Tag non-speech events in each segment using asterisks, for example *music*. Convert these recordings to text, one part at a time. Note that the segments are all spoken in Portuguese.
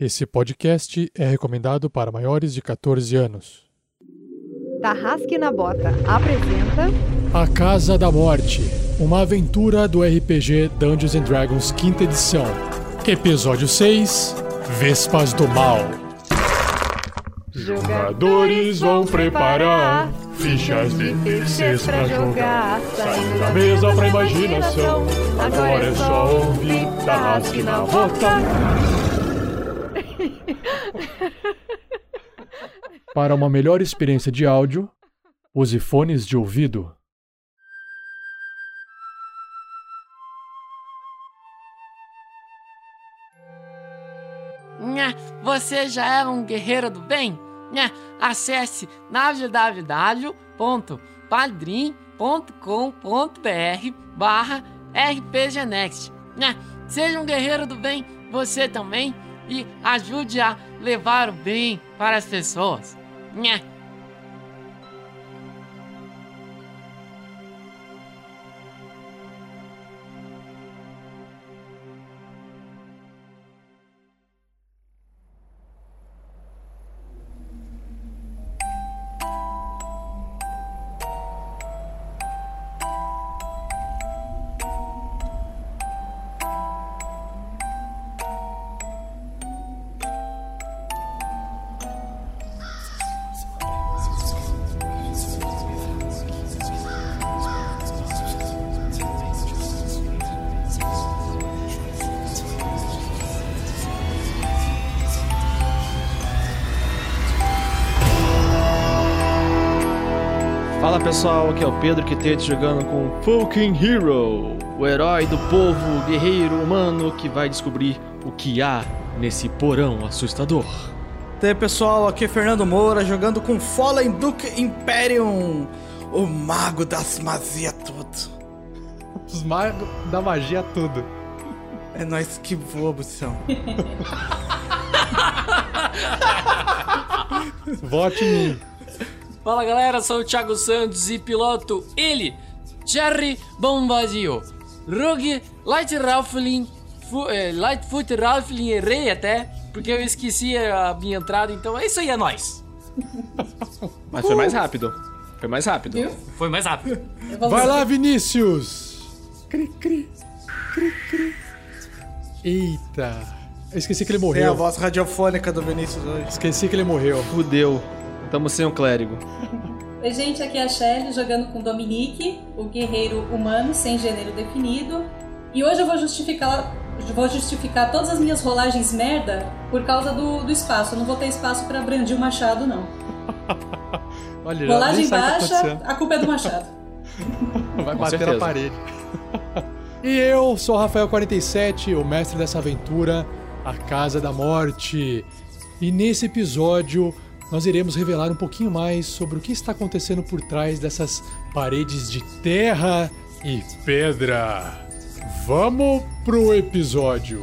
Esse podcast é recomendado para maiores de 14 anos. Tarrasque na Bota apresenta A Casa da Morte, uma aventura do RPG Dungeons and Dragons quinta edição. Episódio 6, Vespas do Mal. Jogadores vão preparar fichas de terceiros pra jogar. Saindo da mesa pra imaginação. Agora é só ouvir Tarrasque na Bota. Para uma melhor experiência de áudio, use fones de ouvido. Você já é um guerreiro do bem? Acesse www.padrim.com.br barra rpgnext. Seja um guerreiro do bem você também e ajude a levar o bem para as pessoas. Nha. Pessoal, aqui é o Pedro Quitete jogando com Fucking Hero, o herói do povo, guerreiro humano que vai descobrir o que há nesse porão assustador. E aí pessoal, aqui é Fernando Moura jogando com Fallen Duke Imperium, o mago das magias tudo. Os magos da magia tudo. É nós que voa, Bução. Vote em mim. Fala galera, sou o Thiago Santos e piloto ele, Jerry Bombadio, Rogue Light Rifling, fu, eh, Lightfoot Rifling, errei até, porque eu esqueci a minha entrada, então é isso aí, é nóis. *laughs* Mas foi mais rápido. Foi mais rápido. Viu? Foi mais rápido. Vai lá, Vinícius! Cri, cri, cri, cri. Eita! Eu esqueci que ele Tem a morreu. voz radiofônica do Vinícius hoje. Esqueci que ele morreu. Fudeu. Tamo sem um clérigo. Oi, gente, aqui é a Shelly jogando com Dominique, o guerreiro humano sem gênero definido. E hoje eu vou justificar, vou justificar todas as minhas rolagens merda por causa do, do espaço. Eu não vou ter espaço pra brandir o machado, não. *laughs* Olha, Rolagem tá baixa, acontecendo. a culpa é do machado. *laughs* Vai Com bater certeza. na parede. *laughs* e eu sou o Rafael47, o mestre dessa aventura, a Casa da Morte. E nesse episódio nós iremos revelar um pouquinho mais sobre o que está acontecendo por trás dessas paredes de terra e pedra. Vamos pro episódio.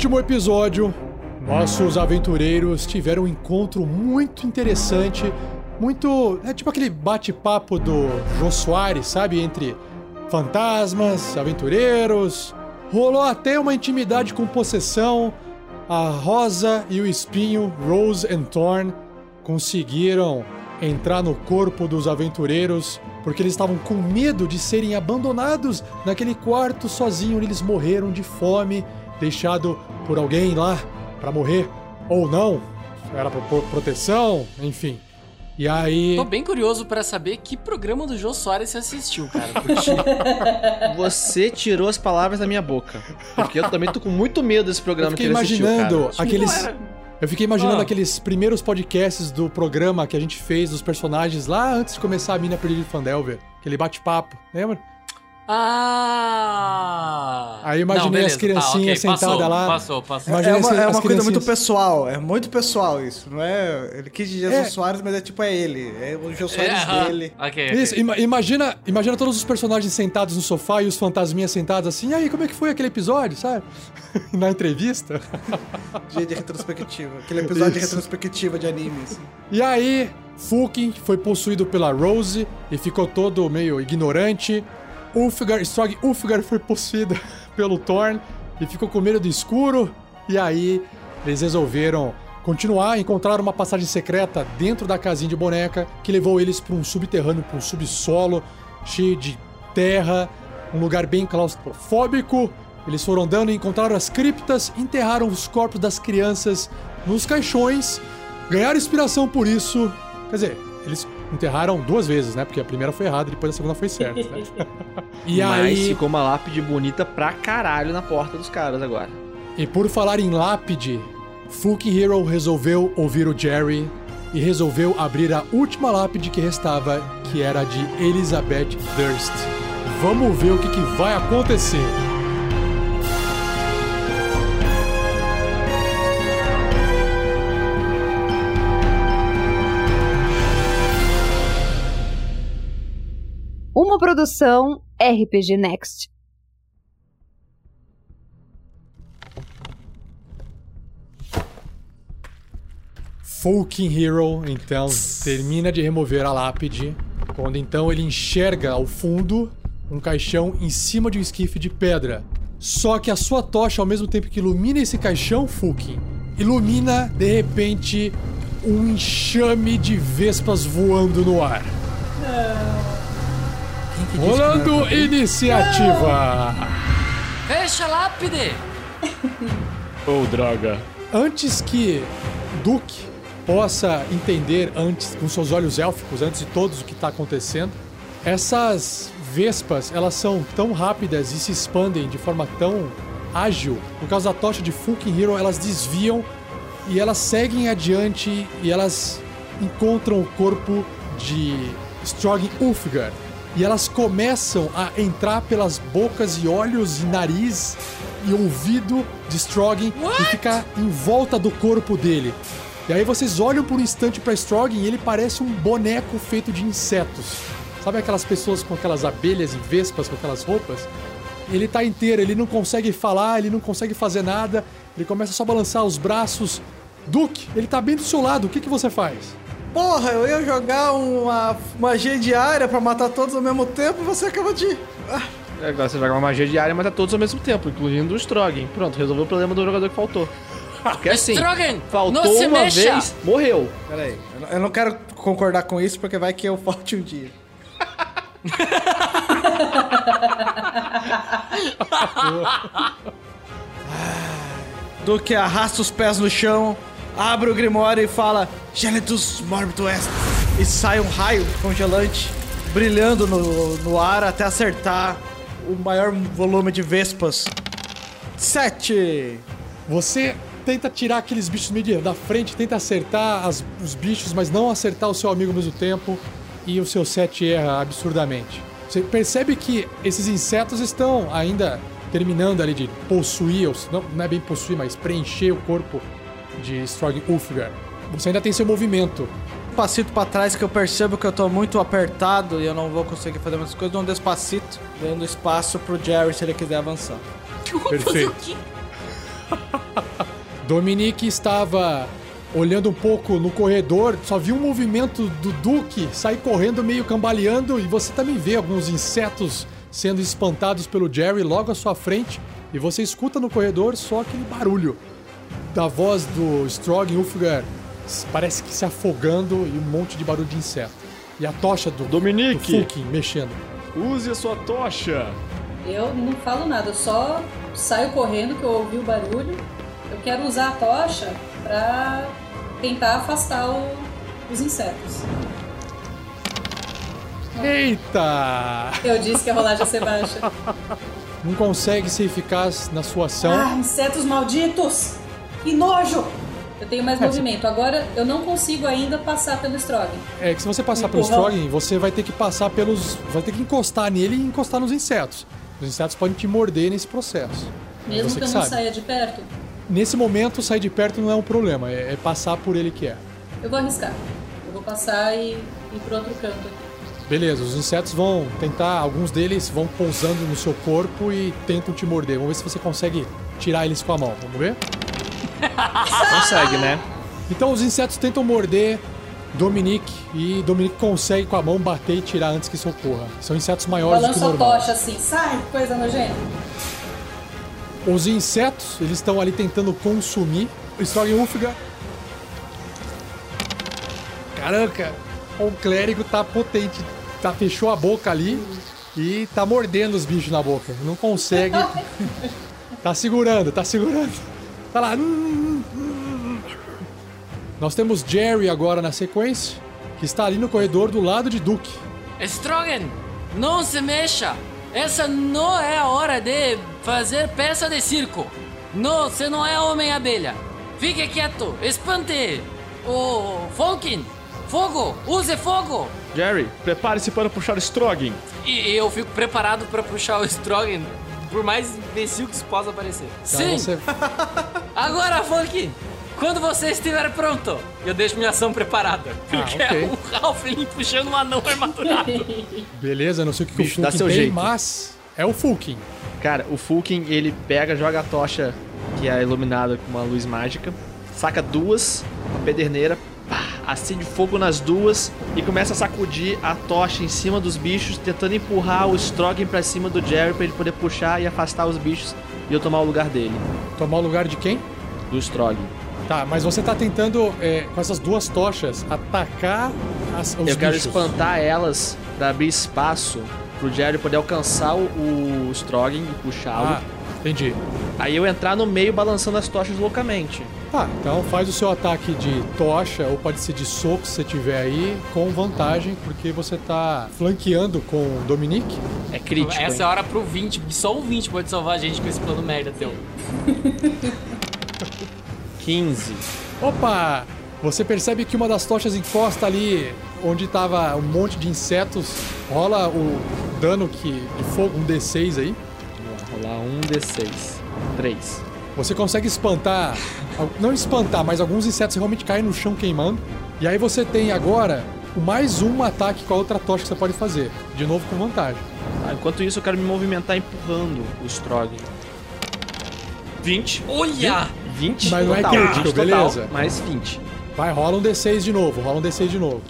último episódio, nossos aventureiros tiveram um encontro muito interessante, muito. É tipo aquele bate-papo do Jô Soares, sabe? Entre fantasmas, aventureiros. Rolou até uma intimidade com possessão. A Rosa e o Espinho, Rose and Thorn, conseguiram entrar no corpo dos aventureiros porque eles estavam com medo de serem abandonados naquele quarto sozinho eles morreram de fome, deixado por alguém lá pra morrer ou não. era pro- proteção, enfim. E aí. Tô bem curioso pra saber que programa do Jô Soares você assistiu, cara. Porque *laughs* Você tirou as palavras da minha boca. Porque eu também tô com muito medo desse programa Eu que fiquei ele assistiu, imaginando cara. aqueles. Eu fiquei imaginando Ah. aqueles primeiros podcasts do programa que a gente fez dos personagens lá antes de começar a Mina Perdida de Fandelver. Aquele bate-papo, lembra? Ah! Aí imaginei beleza, as criancinhas tá, ok, sentadas lá. Passou, passou. Imagina é uma, as- é uma coisa muito pessoal, é muito pessoal isso. Não é. Ele quis dizer É. Soares, mas é tipo, é ele. É o Jô É, Soares aham. dele. Ok, ok. Isso, ima- imagina, imagina todos os personagens sentados no sofá e os fantasminhas sentados assim. E aí, como é que foi aquele episódio, sabe? *laughs* Na entrevista. *laughs* Dia de retrospectiva. Aquele episódio de Isso. retrospectiva de anime. assim. E aí, Fulkin foi possuído pela Rose e ficou todo meio ignorante. Ulfgar, Strog Ulfgar foi possuído *laughs* pelo Thorn e ficou com medo do escuro. E aí, eles resolveram continuar, encontraram uma passagem secreta dentro da casinha de boneca que levou eles para um subterrâneo, para um subsolo cheio de terra, um lugar bem claustrofóbico. Eles foram andando e encontraram as criptas, enterraram os corpos das crianças nos caixões, ganharam inspiração por isso. Quer dizer, eles enterraram duas vezes, né? Porque a primeira foi errada e depois a segunda foi certa. Né? *laughs* e Mas aí, ficou uma lápide bonita pra caralho na porta dos caras agora. e por falar em lápide, Fuki Hero resolveu ouvir o Jerry e resolveu abrir a última lápide que restava, que era a de Elizabeth Durst. Vamos ver o que, que vai acontecer. Produção RPG Next. Fucking Hero, então, termina de remover a lápide, quando então ele enxerga ao fundo um caixão em cima de um esquife de pedra. Só que a sua tocha, ao mesmo tempo que ilumina esse caixão, Fuking, ilumina, de repente, um enxame de vespas voando no ar. Não Rolando abrir? iniciativa! Fecha a lápide! Ô, droga. Antes que Duke possa entender antes com seus olhos élficos, antes de todos o que está acontecendo, essas vespas elas são tão rápidas e se expandem de forma tão ágil por causa da tocha de Fucking Hero, elas desviam e elas seguem adiante e elas encontram o corpo de Strog Ulfgar. E elas começam a entrar pelas bocas e olhos e nariz e ouvido de Stroggin e ficar em volta do corpo dele. E aí vocês olham por um instante pra Stroggin e ele parece um boneco feito de insetos. Sabe aquelas pessoas com aquelas abelhas e vespas com aquelas roupas? Ele tá inteiro, ele não consegue falar, ele não consegue fazer nada, ele começa só a balançar os braços. Duke, ele tá bem do seu lado, o que, que você faz? Porra, eu ia jogar uma magia diária pra matar todos ao mesmo tempo e você acaba de. Ah, Agora você joga uma magia diária e mata todos ao mesmo tempo, incluindo o Strogan. Pronto, resolveu o problema do jogador que faltou. Porque assim, Strogan, faltou não se uma mexa. vez, morreu. pera aí. Eu não- Eu não quero concordar com isso porque vai que eu falte um dia. *laughs* Duque arrasta os pés no chão, abre o grimório e fala Gelitus Morbid West. E sai um raio congelante brilhando no, no ar até acertar o maior volume de vespas. Sete. Você tenta tirar aqueles bichos meio da frente, tenta acertar as- os bichos, mas não acertar o seu amigo ao mesmo tempo. E o seu set erra absurdamente. Você percebe que esses insetos estão ainda terminando ali de possuir, não, não é bem possuir, mas preencher o corpo de Strog Ulfgar. Você ainda tem seu movimento. Um passito pra trás que eu percebo que eu tô muito apertado e eu não vou conseguir fazer muitas coisas. Dou um despacito, dando espaço pro Jerry se ele quiser avançar. Perfeito. *laughs* Dominique estava olhando um pouco no corredor, só viu um movimento do Duque sair correndo meio cambaleando e você também vê alguns insetos sendo espantados pelo Jerry logo à sua frente e você escuta no corredor só aquele barulho da voz do Strog Ulfgar parece que se afogando e um monte de barulho de inseto. E a tocha do, do Dominique, Fulkin mexendo. use a sua tocha. Eu não falo nada, eu só saio correndo que eu ouvi o barulho. Eu quero usar a tocha pra tentar afastar o- os insetos. Eita! Eu disse que a rolagem ia ser baixa. Não consegue ser eficaz na sua ação. Ah, insetos malditos! Que nojo! Eu tenho mais É, movimento. Agora eu não consigo ainda passar pelo Strogan. É que se você passar pelo. Strogan, você vai ter que passar pelos. Vai ter que encostar nele e encostar nos insetos. Os insetos podem te morder nesse processo. Mesmo você que eu não sabe. saia de perto, Nesse momento, sair de perto não é um problema, é, é passar por ele que é. eu vou arriscar. Eu vou passar e ir pro outro canto aqui. Beleza, os insetos vão tentar, alguns deles vão pousando no seu corpo e tentam te morder. Vamos ver se você consegue tirar eles com a mão. Vamos ver? Consegue, né? Então os insetos tentam morder Dominique e Dominique consegue com a mão bater e tirar antes que isso ocorra. São insetos maiores do que o Balanço a normal. tocha assim, sai, coisa nojenta. Os insetos, eles estão ali tentando consumir o Strogulfgar. Caraca, o clérigo tá potente. Tá, fechou a boca ali e tá mordendo os bichos na boca. Não consegue. *laughs* tá segurando, tá segurando. Tá lá. Nós temos Jerry agora na sequência, que está ali no corredor do lado de Duke. Strogan, não se mexa. Essa não é a hora de fazer peça de circo. Não, você não é homem-abelha. Fique quieto, espante. O Falkin, fogo, use fogo. Jerry, prepare-se para puxar o Strogan. E eu fico preparado para puxar o Strogan, por mais imbecil que isso possa parecer. Então Sim, você- *laughs* agora, Falkin. Quando você estiver pronto, eu deixo minha ação preparada. Porque Ah, ok. é um Halfling puxando um anão armadurado. *laughs* Beleza, não sei o que, que Bicho, o dá Fulkin seu tem, jeito. mas é o Fulkin. Cara, o Fulkin, ele pega, joga a tocha que é iluminada com uma luz mágica, saca duas, uma pederneira, acende fogo nas duas e começa a sacudir a tocha em cima dos bichos, tentando empurrar o Strogan pra cima do Jerry pra ele poder puxar e afastar os bichos e eu tomar o lugar dele, Tomar o lugar de quem? do Strogan. Tá, mas você tá tentando, é, com essas duas tochas, atacar as, os eu quero bichos. espantar elas pra abrir espaço pro Jerry poder alcançar o, o Strogan e puxá-lo. Ah, entendi. Aí eu entrar no meio balançando as tochas loucamente. Tá, então faz o seu ataque de tocha, ou pode ser de soco se você tiver aí, com vantagem, porque você tá flanqueando com o Dominique. É crítico. Essa é hein? a hora pro 20, porque só o 20 pode salvar a gente com esse plano merda teu. *laughs* 15. Opa! Você percebe que uma das tochas encosta ali onde tava um monte de insetos. Rola o dano que, de fogo, um D6 aí. Vamos lá, rolar um D6. 3. Você consegue espantar, não espantar, mas alguns insetos realmente caem no chão queimando. E aí você tem agora o mais um ataque com a outra tocha que você pode fazer. De novo com vantagem. Ah, enquanto isso, eu quero me movimentar empurrando o Strogan. 20. Olha! 20 Mas não é total, crítico, 20 total, beleza? Mais 20. Vai, rola um D6 de novo, rola um D6 de novo.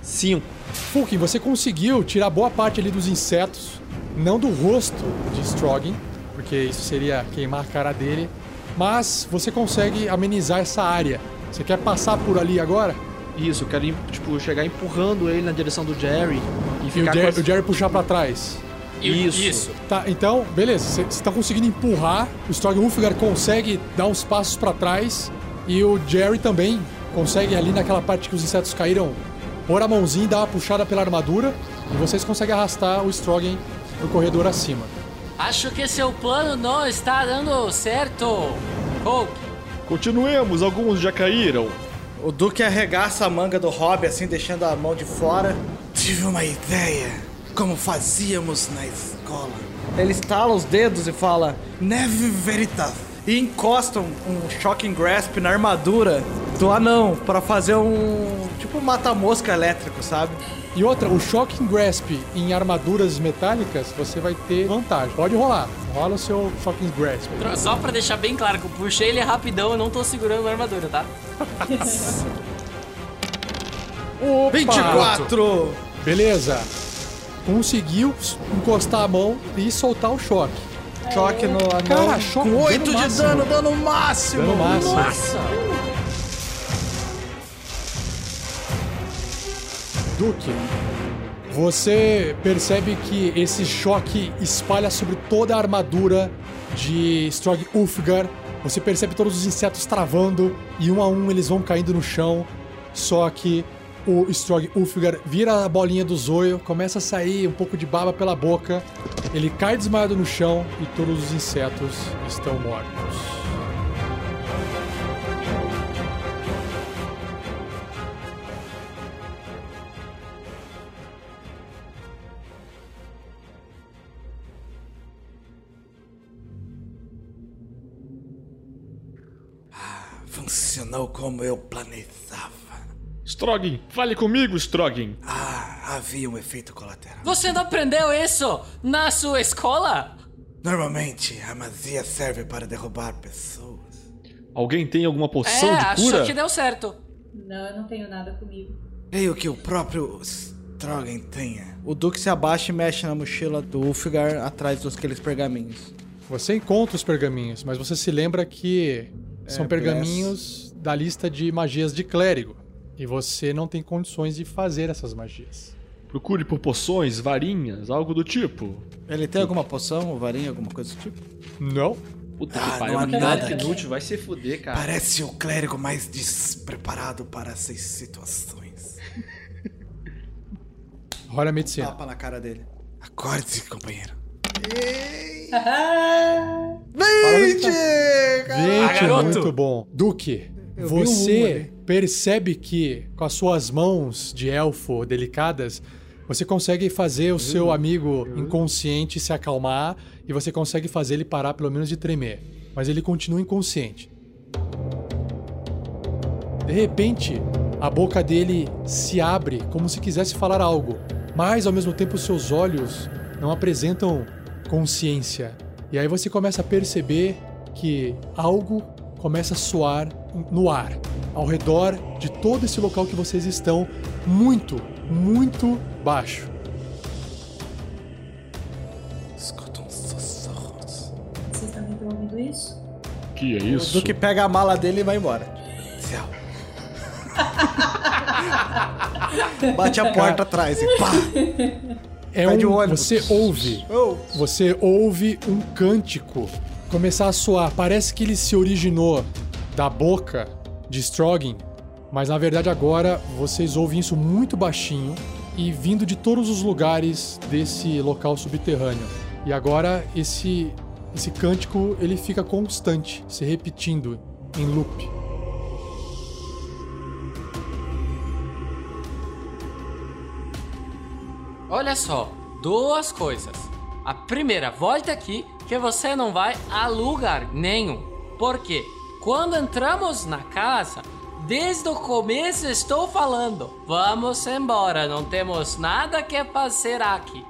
5. Fulkin, você conseguiu tirar boa parte ali dos insetos, não do rosto de Strogan, porque isso seria queimar a cara dele, mas você consegue amenizar essa área. Você quer passar por ali agora? Isso, eu quero tipo, chegar empurrando ele na direção do Jerry e E o ficar Jerry, com as... o Jerry puxar pra trás. Isso. Isso. Tá, então, beleza. Você tá conseguindo empurrar. O Strog Ulfgar consegue dar uns passos pra trás. E o Jerry também consegue, ali naquela parte que os insetos caíram, pôr a mãozinha e dar uma puxada pela armadura. E vocês conseguem arrastar o Strogan pro corredor acima. Acho que seu plano não está dando certo. Hulk. Continuemos, alguns já caíram. O Duque arregaça a manga do Hobby, assim, deixando a mão de fora. Tive uma ideia. Como fazíamos na escola. Ele estala os dedos e fala: Neve Veritas. E encosta um, um Shocking Grasp na armadura do anão para fazer um. Tipo um mata-mosca elétrico, sabe? E outra, o Shocking Grasp em armaduras metálicas, você vai ter vantagem. Pode rolar. Rola o seu Shocking Grasp. Só pra deixar bem claro que eu puxei ele rapidão, eu não tô segurando a armadura, tá? *laughs* Opa! 24! Beleza. Conseguiu encostar a mão e soltar o choque. Choque no anão. Cara, choque, com dano 8 de máximo. dano, dano máximo! Dano máximo. Nossa! Duque, você percebe que esse choque espalha sobre toda a armadura de Strog Ulfgar Você percebe todos os insetos travando e um a um eles vão caindo no chão. Só que o Strog Ulfgar vira a bolinha do zoio, começa a sair um pouco de baba pela boca. Ele cai desmaiado no chão e todos os insetos estão mortos. Como eu planejava. Stroggin, fale comigo, Stroggin. Ah, havia um efeito colateral. Você não aprendeu isso na sua escola? Normalmente, a magia serve para derrubar pessoas. Alguém tem alguma poção é, de cura? achou que deu certo. Não, eu não tenho nada comigo. Creio que o próprio Strogan tenha. O Duque se abaixa e mexe na mochila do Ulfgar atrás dos aqueles pergaminhos. Você encontra os pergaminhos, mas você se lembra que são É, pergaminhos da lista de magias de clérigo. E você não tem condições de fazer essas magias. Procure por poções, varinhas, algo do tipo. Ele tem alguma poção, ou varinha, alguma coisa do tipo? Não. Puta Ah, que pariu, não é nada aqui. inútil, vai se fuder, cara. Parece o clérigo mais despreparado para essas situações. Rola a medicina. Tapa na cara dele. Acorde, companheiro. Vinte! Ah, 20, garoto! muito bom. Duque, Eu um você ali. percebe que com as suas mãos de elfo delicadas, você consegue fazer o seu amigo inconsciente se acalmar e você consegue fazer ele parar pelo menos de tremer. Mas ele continua inconsciente. De repente, a boca dele se abre como se quisesse falar algo, mas ao mesmo tempo seus olhos não apresentam consciência. E aí você começa a perceber que algo começa a soar no ar, ao redor de todo esse local que vocês estão, muito, muito baixo. Escutam sussurros. Vocês também estão ouvindo isso? Que é O isso? Duque pega a mala dele e vai embora. Céu. *laughs* Bate a porta atrás e pá! É um, ônibus. você ouve Oh. Você ouve um cântico começar a soar. Parece que ele se originou da boca de Stroggin, mas na verdade agora vocês ouvem isso muito baixinho e vindo de todos os lugares desse local subterrâneo. E agora esse esse cântico ele fica constante, se repetindo em loop. Olha só, duas coisas. A primeira, volta aqui que você não vai a lugar nenhum. Porque quando entramos na casa, desde o começo estou falando: vamos embora, não temos nada que fazer aqui.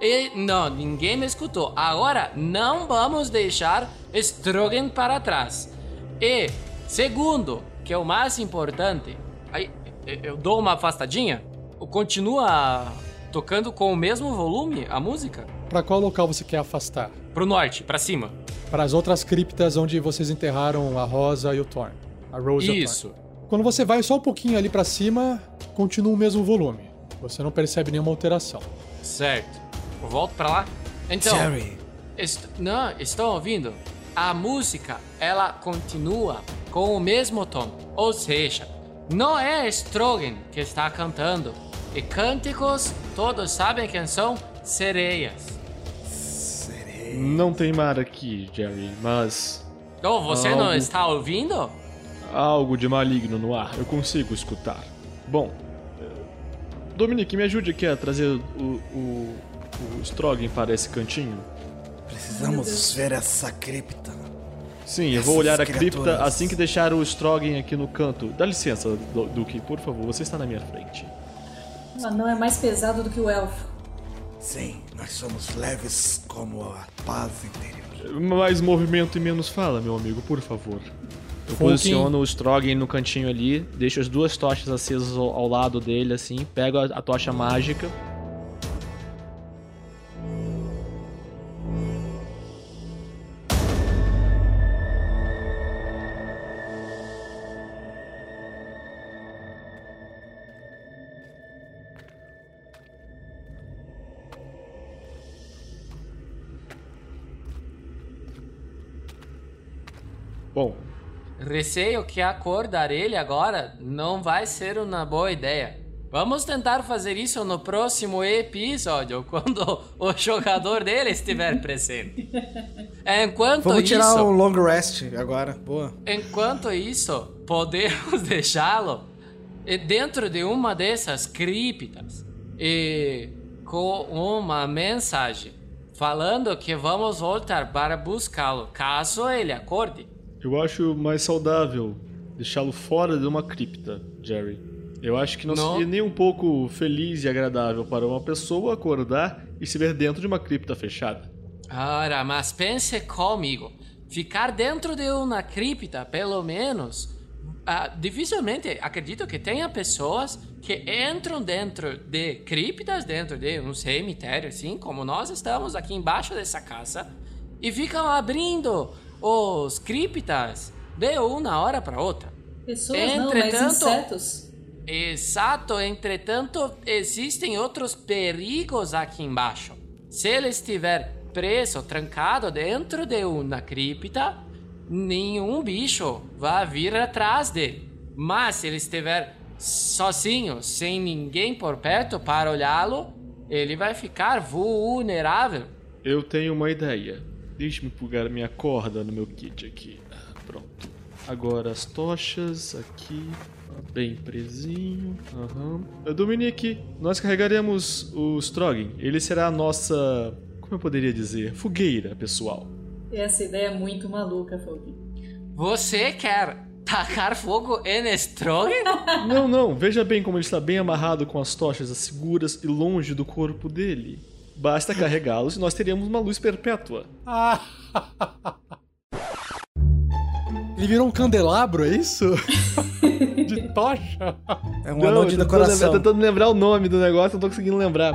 E não, ninguém me escutou. Agora não vamos deixar Strogan para trás. E segundo, que é o mais importante, aí eu dou uma afastadinha, continua tocando com o mesmo volume a música? Para qual local você quer afastar? Pro norte, pra cima. Para as outras criptas onde vocês enterraram a Rosa e o Thorn. A Rose e o Thorn. Isso. Quando você vai só um pouquinho ali pra cima, continua o mesmo volume. Você não percebe nenhuma alteração. Certo. Eu volto pra lá. Então, Jerry, est- não, estão ouvindo? A música, ela continua com o mesmo tom. Ou seja, não é Strogan que está cantando. E cânticos, todos sabem quem são? Sereias. Não tem mar aqui, Jerry, mas Oh, você não Algo. está ouvindo? há algo de maligno no ar. Eu consigo escutar. Bom, Dominique, me ajude aqui a trazer o, o, o Strogan para esse cantinho. precisamos ver essa cripta. Sim, eu vou olhar a cripta criaturas. assim que deixar o Strogan aqui no canto. Dá licença, Du- Duque, por favor, você está na minha frente. O anão é mais pesado do que o elfo. Sim, nós somos leves como a paz interior. Mais movimento e menos fala, meu amigo, por favor. Eu Fulkin. posiciono o Strogan no cantinho ali, deixo as duas tochas acesas ao, ao lado dele, assim, pego a, a tocha mágica. Bom, Receio que acordar ele agora não vai ser uma boa ideia. Vamos tentar fazer isso no próximo episódio, *laughs* quando o jogador dele estiver presente. Enquanto Vamos tirar isso, um long rest agora. Boa. enquanto isso, podemos *laughs* deixá-lo dentro de uma dessas criptas e com uma mensagem falando que vamos voltar para buscá-lo caso ele acorde. Eu acho mais saudável deixá-lo fora de uma cripta, Jerry. Eu acho que não, Não. seria nem um pouco feliz e agradável para uma pessoa acordar e se ver dentro de uma cripta fechada. Ora, mas pense comigo. Ficar dentro de uma cripta, pelo menos. ah, dificilmente acredito que tenha pessoas que entram dentro de criptas, dentro de um cemitério, assim como nós estamos aqui embaixo dessa casa, e ficam abrindo os criptas de uma hora para outra. Pessoas não, mas Entretanto- insetos. Exato, entretanto, existem outros perigos aqui embaixo. Se ele estiver preso, trancado dentro de uma cripta, nenhum bicho vai vir atrás dele. Mas se ele estiver sozinho, sem ninguém por perto para olhá-lo, ele vai ficar vulnerável. Eu tenho uma ideia. Deixe-me plugar minha corda no meu kit aqui. Pronto. Agora as tochas aqui. Bem presinho. Aham. Ah, Dominique, nós carregaremos o Strogan. Ele será a nossa. Como eu poderia dizer? Fogueira, pessoal. Essa ideia é muito maluca, Fogo. Você quer tacar fogo em Strogan? Não, não. Veja bem como ele está bem amarrado com as tochas seguras e longe do corpo dele. Basta carregá-los e nós teríamos uma luz perpétua. Ah. Ele virou um candelabro, é isso? *laughs* de tocha? É um Não, anão de eu tô decoração. lembra- tentando lembrar o nome do negócio, não tô conseguindo lembrar.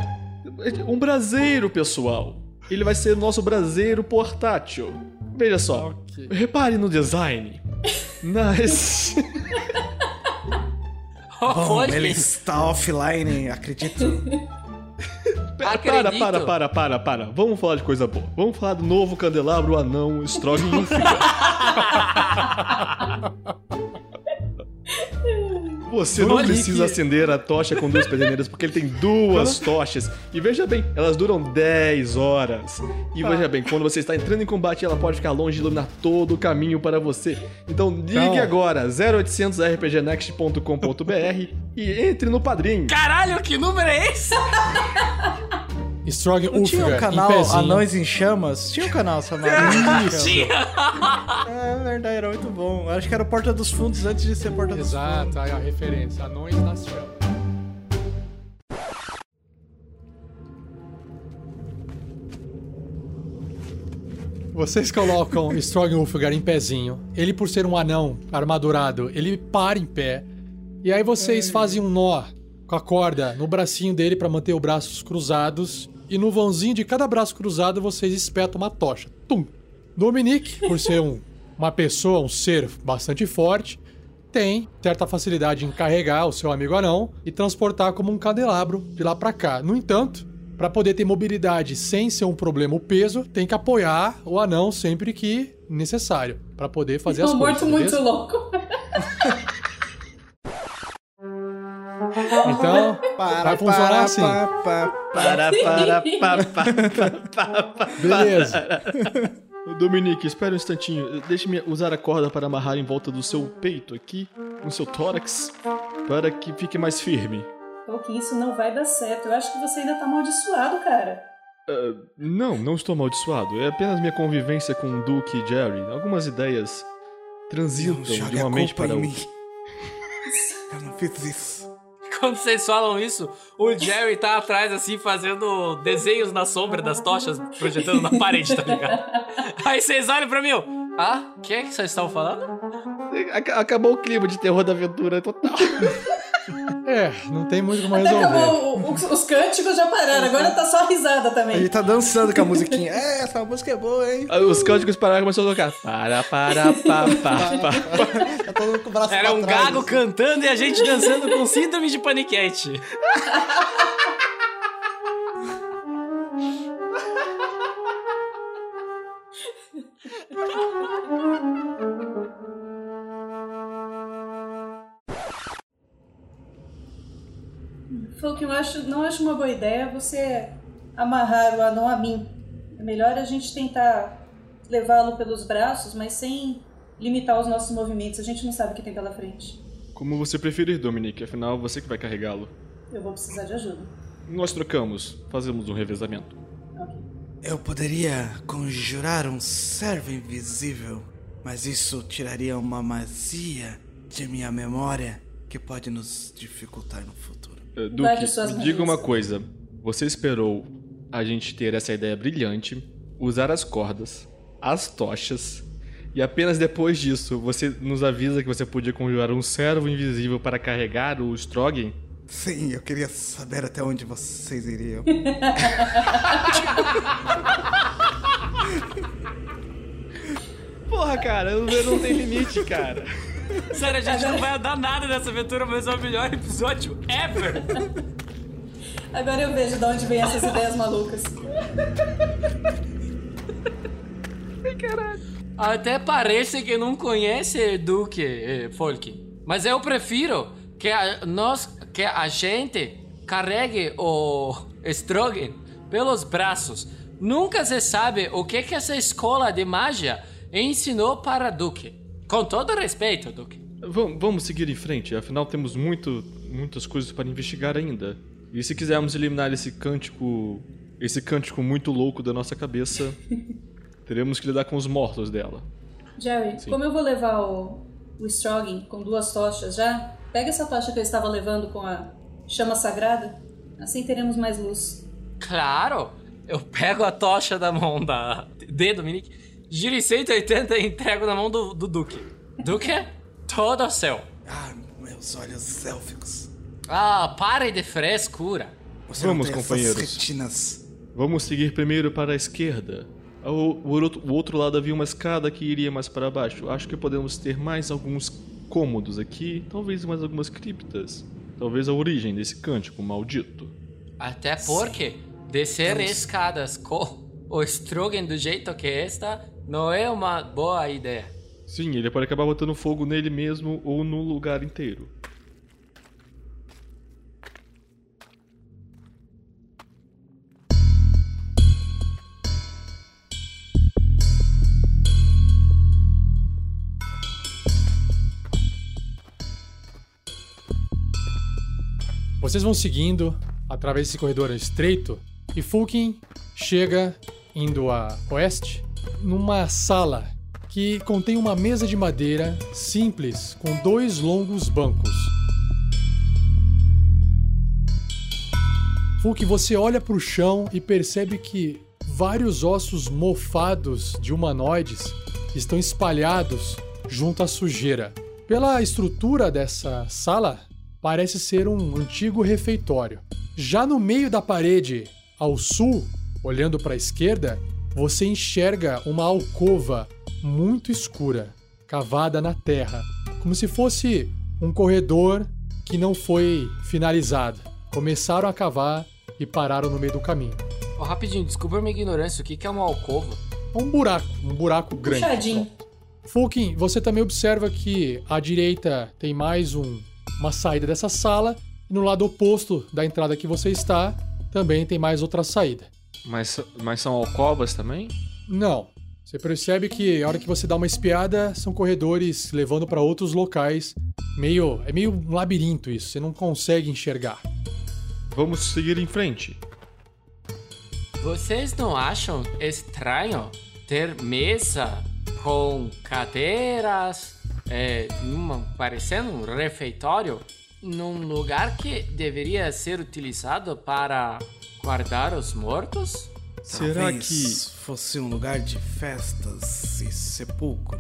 Um braseiro, pessoal. Ele vai ser nosso braseiro portátil. Veja só. Ok. Repare no design. Nice. *laughs* Bom, ele está offline, acredito. *laughs* Para, Acredito. para, para, para, para. Vamos falar de coisa boa. Vamos falar do novo candelabro anão Strogan Ulfiga. *laughs* Você não precisa acender a tocha com duas pederneiras, porque ele tem duas tochas. E veja bem, elas duram 10 horas. E veja bem, quando você está entrando em combate, ela pode ficar longe e iluminar todo o caminho para você. Então ligue Então- agora, 0800 rpgnext.com.br e entre no padrinho. Caralho, que número é esse? *laughs* Strong Não tinha um canal. Anões em Chamas? Tinha um canal chamado *laughs* em Chamas. É verdade, era muito bom. Acho que era o Porta dos Fundos antes de ser Porta dos Fundos. Exato, aí a referência. Anões nas chamas. Vocês colocam *laughs* Strong Ulfgar em pezinho. Ele, por ser um anão armadurado, ele para em pé. E aí vocês fazem um nó com a corda no bracinho dele para manter os braços cruzados. E no vãozinho de cada braço cruzado vocês espetam uma tocha. Tum! Dominique, por ser um, uma pessoa, um ser bastante forte, tem certa facilidade em carregar o seu amigo anão e transportar como um candelabro de lá pra cá. No entanto, para poder ter mobilidade sem ser um problema o peso, tem que apoiar o anão sempre que necessário para poder fazer as um coisas. morto muito beleza? louco. *laughs* Então, vai funcionar assim. pá, pá. Para, para, pa, pa, pa, pa, Beleza. *laughs* Dominique, espera um instantinho. Deixe-me usar a corda para amarrar em volta do seu peito aqui, no seu tórax, para que fique mais firme. Tolkien, isso não vai dar certo. Eu acho que você ainda tá amaldiçoado, cara. Ah, não, não estou amaldiçoado. É apenas minha convivência com o Duke e Jerry. Algumas ideias transitam de uma mente para outra. mim. Eu não fiz isso. Quando vocês falam isso, o Jerry tá atrás, assim, fazendo desenhos na sombra das tochas, projetando na parede, tá ligado? *laughs* Aí vocês olham pra mim, ah, o que é que vocês estão falando? Ac- Acabou o clima de terror da aventura total. *laughs* É, não tem muito como Até resolver. acabou, os, os cânticos já pararam, agora tá só a risada também. Ele tá dançando com a musiquinha. É, essa música é boa, hein? Os cânticos pararam e começaram a tocar. Para, para, pa, pa, pa. Tá todo mundo com o braço Era um trás, gago assim. cantando e a gente dançando com síndrome de paniquete. *laughs* Falk, eu acho, não acho uma boa ideia você amarrar o anão a mim. É melhor a gente tentar levá-lo pelos braços, mas sem limitar os nossos movimentos. A gente não sabe o que tem pela frente. Como você preferir, Dominique, afinal você que vai carregá-lo. Eu vou precisar de ajuda. Nós trocamos, fazemos um revezamento. Eu poderia conjurar um servo invisível, mas isso tiraria uma magia de minha memória que pode nos dificultar no futuro. Uh, Guarde Duque, me diga uma coisa. Você esperou a gente ter essa ideia brilhante, usar as cordas, as tochas, e apenas depois disso você nos avisa que você podia conjurar um servo invisível para carregar o Strogan? Sim, eu queria saber até onde vocês iriam. *laughs* Porra, cara, não, não tem limite, cara. *laughs* Sério, a gente não vai dar nada nessa aventura, mas é o melhor episódio ever. Agora eu vejo de onde vem essas ideias malucas. Até parece que não conhece Duque, eh, Folk. Mas eu prefiro que a, nós, que a gente carregue o Strogan pelos braços. Nunca se sabe o que, que essa escola de magia ensinou para Duque. Com todo respeito, Duque. Vam- Vamos seguir em frente, afinal temos muito, muitas coisas para investigar ainda. E se quisermos eliminar esse cântico, esse cântico muito louco da nossa cabeça, *laughs* teremos que lidar com os mortos dela. Jerry, como eu vou levar o, o com duas tochas já, pega essa tocha que eu estava levando com a chama sagrada, assim teremos mais luz. Claro! Eu pego a tocha da mão da de Dominique, giro em 180 e entrego na mão do, do Duque. Duque, todo seu. Ah, meus olhos élficos. Ah, pare de frescura. Você Vamos, companheiros. Vamos seguir primeiro para a esquerda. Ao, o, outro, o outro lado havia uma escada que iria mais para baixo. Acho que podemos ter mais alguns cômodos aqui, talvez mais algumas criptas. Talvez a origem desse cântico maldito. Até porque descer Temos- escadas com o Strogan do jeito que está não é uma boa ideia. Sim, ele pode acabar botando fogo nele mesmo ou no lugar inteiro. Vocês vão seguindo através desse corredor estreito e Fulkin chega indo a oeste numa sala que contém uma mesa de madeira simples com dois longos bancos. Fulkin, você olha para o chão e percebe que vários ossos mofados de humanoides estão espalhados junto à sujeira. Pela estrutura dessa sala, parece ser um antigo refeitório. Já no meio da parede, ao sul, olhando para a esquerda, você enxerga uma alcova muito escura, cavada na terra, como se fosse um corredor que não foi finalizado. Começaram a cavar e pararam no meio do caminho. Ó, rapidinho, desculpa a minha ignorância, o que que é uma alcova? Um buraco, um buraco grande. Puxadinho. Fulkin, você também observa que à direita tem mais um, uma saída dessa sala e no lado oposto da entrada que você está também tem mais outra saída. Mas, mas são alcovas também? Não. Você percebe que a hora que você dá uma espiada são corredores levando para outros locais. Meio, é meio um labirinto isso, você não consegue enxergar. Vamos seguir em frente. Vocês não acham estranho ter mesa com cadeiras, é, numa, parecendo um refeitório, num lugar que deveria ser utilizado para guardar os mortos? Será Talvez que. fosse um lugar de festas e sepulcro?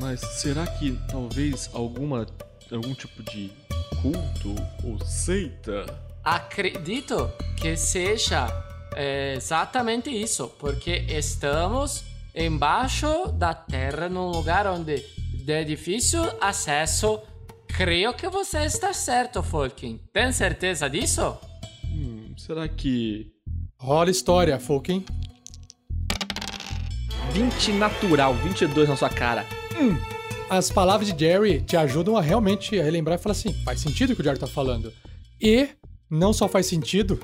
Mas será que talvez alguma. algum tipo de culto ou seita? Acredito que seja é, exatamente isso, porque estamos embaixo da terra, num lugar onde é difícil acesso. Creio que você está certo, Folkin. Tem certeza disso? Hum, será que. Rola história, Fulkin. 20 natural, 22 na sua cara. As palavras de Jerry te ajudam a realmente relembrar e falar assim: faz sentido o que o Jerry tá falando. E não só faz sentido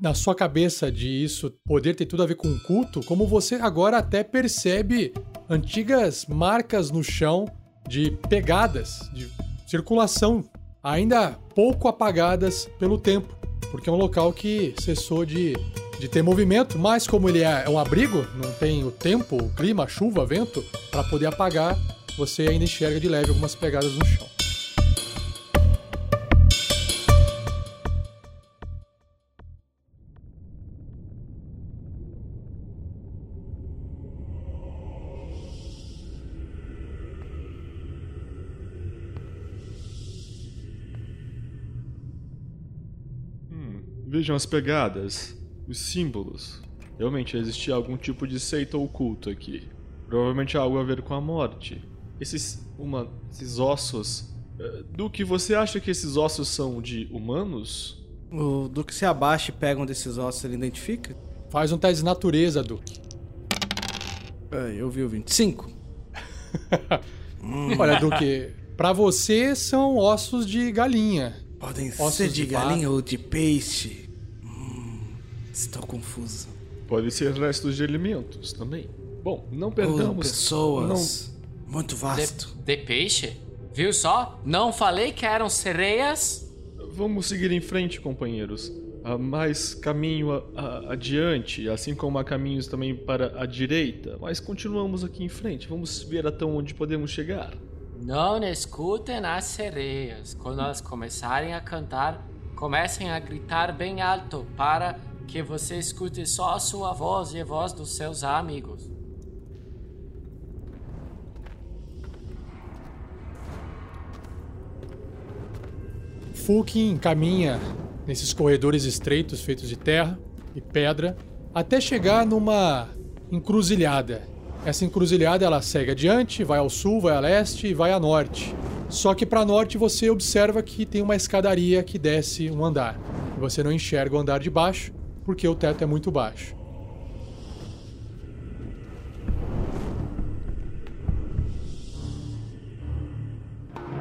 na sua cabeça de isso poder ter tudo a ver com o culto, como você agora até percebe antigas marcas no chão de pegadas, de circulação, ainda pouco apagadas pelo tempo, porque é um local que cessou de, de ter movimento, mas como ele é um abrigo, não tem o tempo, o clima, chuva, vento, para poder apagar, você ainda enxerga de leve algumas pegadas no chão. Vejam as pegadas, os símbolos. Realmente existia algum tipo de seita ou culto aqui. Provavelmente algo a ver com a morte. Esses, uma, esses ossos. eh, Do que você acha que esses ossos são de humanos? O Duque se abaixa e pega um desses ossos, ele identifica? Faz um teste de natureza, Duque. É, eu vi o 25. *laughs* Olha, Duque, pra você são ossos de galinha. Podem Ossos ser de de galinha ou de peixe. Estou confuso. Pode ser restos de alimentos também. Bom, não Ou perdamos. pessoas. Muito De, vasto. de peixe? Viu só? Não falei que eram sereias? Não. Vamos seguir em frente, companheiros. Há mais caminho a- a- adiante, assim como há caminhos também para a direita. Mas continuamos aqui em frente. Vamos ver até onde podemos chegar. Não escutem as sereias. Quando elas começarem a cantar, comecem a gritar bem alto para que você escute só a sua voz e a voz dos seus amigos. Fulkin caminha nesses corredores estreitos feitos de terra e pedra até chegar numa encruzilhada. Essa encruzilhada ela segue adiante, vai ao sul, vai a leste e vai a norte. Só que para norte você observa que tem uma escadaria que desce um andar. Você não enxerga o andar de baixo porque o teto é muito baixo.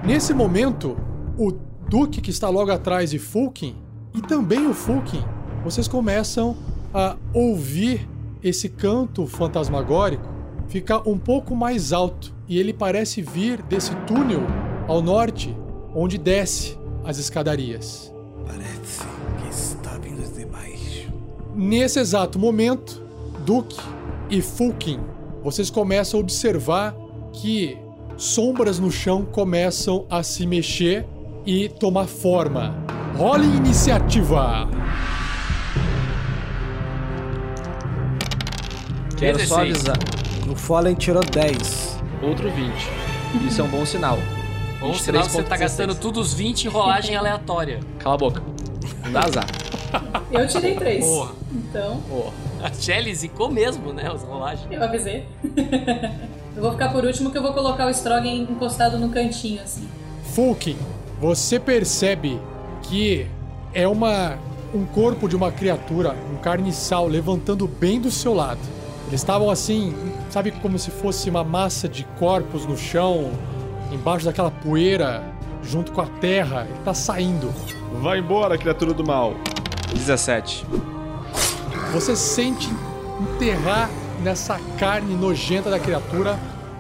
Nesse momento, o Duque que está logo atrás de Fulkin e também o Fulkin, vocês começam a ouvir esse canto fantasmagórico ficar um pouco mais alto e ele parece vir desse túnel ao norte, onde desce as escadarias. Nesse exato momento, Duke e Fulkin, vocês começam a observar que sombras no chão começam a se mexer e tomar forma. Role iniciativa! Quero só 16. avisar. O Fallen tirou 10. Outro 20. Isso é um bom sinal. Ou senão você tá 23.16. gastando tudo os 20 em rolagem aleatória. Cala a boca. Não dá azar. Eu tirei três. Porra. Então, A Shelly zicou mesmo, né? As rolagens. eu avisei. *laughs* eu vou ficar por último que eu vou colocar o Strogan encostado no cantinho, assim. Fulkin, você percebe que é uma um corpo de uma criatura, um carniçal levantando bem do seu lado. Eles estavam assim, sabe como se fosse uma massa de corpos no chão, embaixo daquela poeira, junto com a terra. Ele tá saindo. Vai embora, criatura do mal. 17. Você sente enterrar nessa carne nojenta da criatura.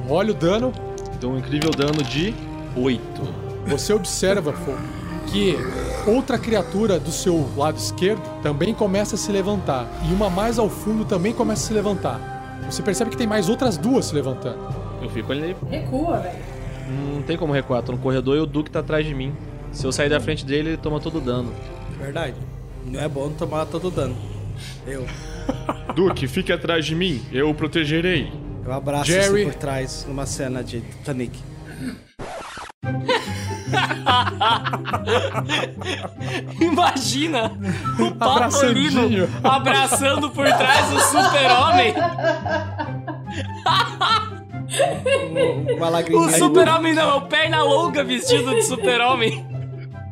Olha o dano. Então, um incrível dano de 8. Você observa, Fo, que outra criatura do seu lado esquerdo também começa a se levantar. E uma mais ao fundo também começa a se levantar. Você percebe que tem mais outras duas se levantando. Eu fico ali. Recua, velho. Não tem como recuar. Tô no corredor e o Duke tá atrás de mim. Se eu sair da frente dele, ele toma todo o dano. Verdade. Não é bom tomar todo dano. Eu. *laughs* Duke, fique atrás de mim. Eu o protegerei. Eu abraço Jerry. por trás, numa cena de Titanic. *laughs* Imagina o Patolino abraçando por trás o super-homem. O super-homem não, é o perna longa vestido de super-homem.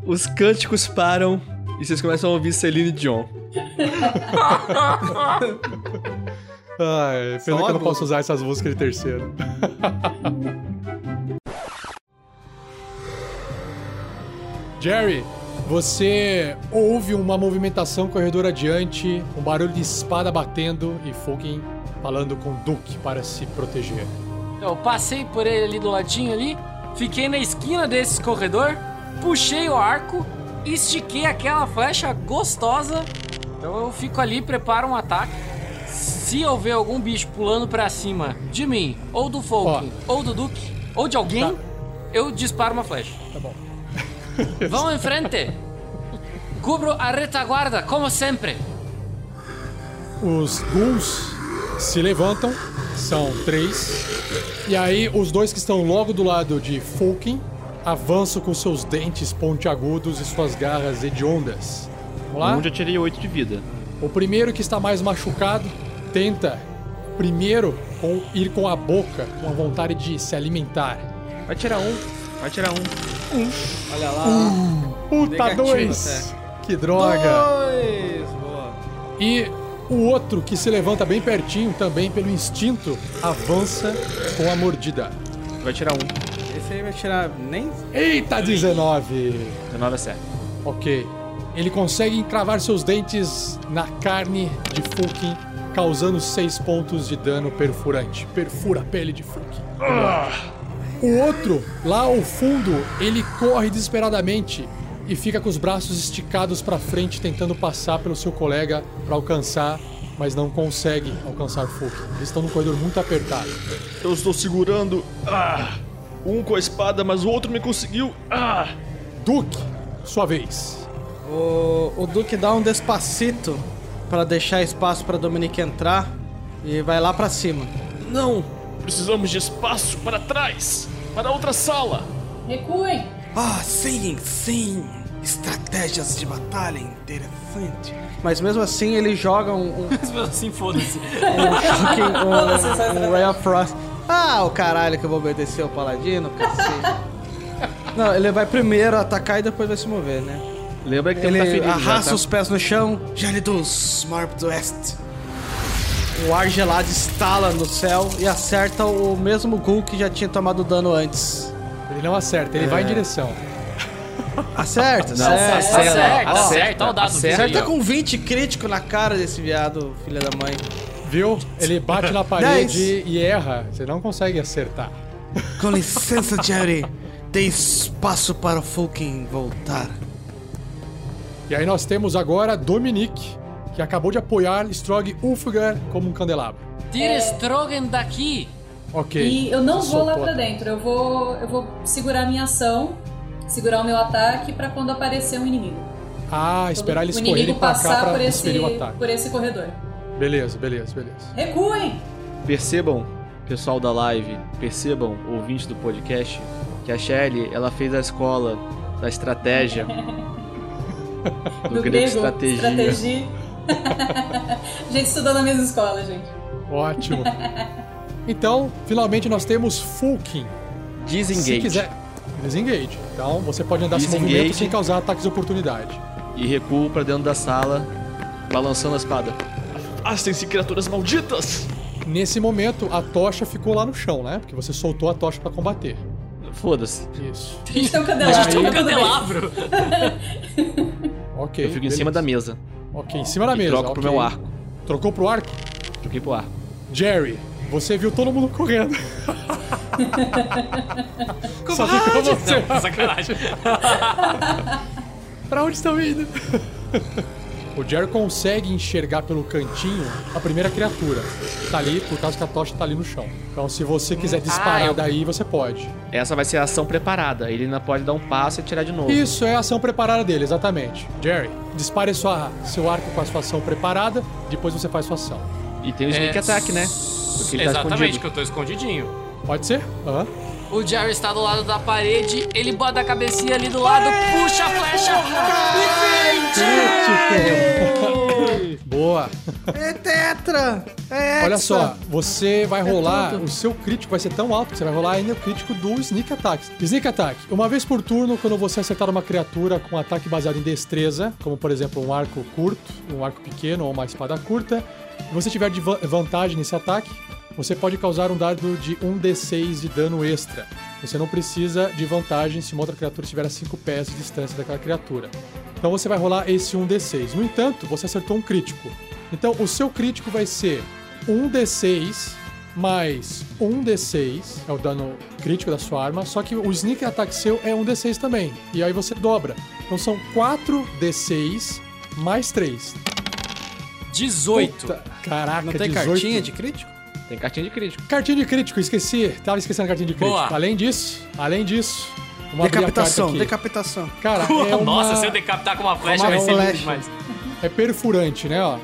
Os cânticos param e vocês começam a ouvir Celine Dion. *laughs* Ai, pena Só que eu não posso usar essas músicas de terceiro. *laughs* Jerry, você ouve uma movimentação corredor adiante, um barulho de espada batendo e Fulkin falando com Duke para se proteger. Eu passei por ele ali do ladinho ali, fiquei na esquina desse corredor, puxei o arco, estiquei aquela flecha gostosa. Então eu fico ali, preparo um ataque. Se houver algum bicho pulando pra cima de mim, ou do Falcon, ou do Duke, ou de alguém, Tá. eu disparo uma flecha. Tá bom. *laughs* Vamos em frente! Cubro a retaguarda, como sempre. Os ghouls se levantam, são três. E aí, os dois que estão logo do lado de Fulkin avançam com seus dentes pontiagudos e suas garras hediondas. Vamos lá? Um já tirei 8 de vida. O primeiro que está mais machucado tenta primeiro com, ir com a boca, com a vontade de se alimentar. Vai tirar um. Vai tirar um. Olha lá. Puta, Negativo dois! Que droga! Dois. Boa. E o outro que se levanta bem pertinho, também pelo instinto, avança com a mordida. Vai tirar um. Aí vai tirar nem... Eita, 19! 19 é certo. Ok. Ele consegue encravar seus dentes na carne de Fulkin, causando 6 pontos de dano perfurante. Perfura a pele de Fulkin. O outro, lá ao fundo, ele corre desesperadamente e fica com os braços esticados para frente, tentando passar pelo seu colega para alcançar, mas não consegue alcançar Fulkin. Eles estão num corredor muito apertado. Eu estou segurando. Ah! Um com a espada, mas o outro me conseguiu. Ah! Duke, sua vez. O, o Duque dá um despacito pra deixar espaço pra Dominique entrar e vai lá pra cima. Não! Precisamos de espaço para trás! Para outra sala! Recuem! Ah, sim, sim. Estratégias de batalha interessante. Mas mesmo assim ele joga um, um, *laughs* Assim, foda-se. um essa um, um Ray of Frost. Ah, o caralho que eu vou obedecer o paladino, cacete. Não, ele vai primeiro atacar e depois vai se mover, né? Lembra que tem Ele tá ferido já, arrasta tá? os pés no chão, Gélidos Morpdoest. o ar gelado estala no céu e acerta o mesmo Ghoul que já tinha tomado dano antes. Ele não acerta, ele vai em direção. Acerta, Não, acerta. Acerta, acerta, acerta, olha o dado acerta. dele, Acerta ó. com 20 crítico na cara desse viado, filha da mãe. Viu? Ele bate na *laughs* parede e erra. Você não consegue acertar. Com licença, Jerry. Dê espaço para o Fulkin voltar. E aí nós temos agora Dominique, que acabou de apoiar Strog Ulfgar como um candelabro. Tira Strogan daqui! Ok. E eu não vou lá pra dentro, eu vou, eu vou segurar a minha ação, segurar o meu ataque pra quando aparecer um inimigo. Ah, esperar inimigo pra cá passar pra por esse, desferir o ataque. por esse corredor. Beleza, beleza, beleza. Recuem! Percebam, pessoal da live, percebam, ouvintes do podcast, que a Shelly, ela fez a escola da estratégia. *laughs* do, Do grego grego, estratégia. estratégia. *laughs* a gente estudou na mesma escola, gente. Ótimo. Então, finalmente nós temos Fulkin. Disengage. Se quiser. Disengage. Então você pode andar sem Disengage. movimento sem causar ataques de oportunidade. E recuo pra dentro da sala, balançando a espada. Afastem-se, criaturas malditas! Nesse momento, a tocha ficou lá no chão, né? Porque você soltou a tocha pra combater. Foda-se. Isso. A gente tem um candelabro. Tem um tudo bem. candelabro! Ok. Eu fico em beleza. cima da mesa. Ok, em cima da E mesa. troco pro ok. meu arco. Trocou pro arco? Joguei pro arco. Jerry, você viu todo mundo correndo. *laughs* Só ficou você. Não, sacanagem. *laughs* Pra onde estão indo? O Jerry consegue enxergar pelo cantinho a primeira criatura. Tá ali por causa que a tocha tá ali no chão. Então, se você quiser disparar Ah, eu- daí, você pode. Essa vai ser a ação preparada. Ele ainda pode dar um passo e tirar de novo. Isso é a ação preparada dele, exatamente. Jerry, dispare sua, seu arco com a sua ação preparada, depois você faz sua ação. E tem o sneak É, attack, né? Porque ele tá Exatamente, escondido. que eu tô escondidinho. Pode ser? Aham. O Jerry está do lado da parede, ele bota a cabecinha ali do lado, puxa a flecha! Boa. É tetra! É Olha só, você vai rolar, tudo. o seu crítico vai ser tão alto que você vai rolar ainda o crítico do Sneak Attack. Sneak Attack, uma vez por turno, quando você acertar uma criatura com ataque baseado em destreza, como por exemplo um arco curto, um arco pequeno ou uma espada curta, e você tiver de va- vantagem nesse ataque, você pode causar um dado de 1d6 de dano extra. Você não precisa de vantagem se uma outra criatura estiver a 5 pés de distância daquela criatura. Então você vai rolar esse 1d6. No entanto, você acertou um crítico. Então o seu crítico vai ser 1d6 mais 1d6, é o dano crítico da sua arma, só que o sneak attack seu é 1d6 também. E aí você dobra. Então são 4d6 mais 3. 18. Puta, caraca, Não tem 18. cartinha de crítico? Tem cartinha de crítico. Cartinha de crítico, esqueci. Tava esquecendo a cartinha de crítico. Boa. Além disso, além disso, vamos Decapitação, decapitação. Cara, é uma, Nossa, se eu decapitar com uma flecha Uma vai ser lindo demais. é perfurante, né, ó.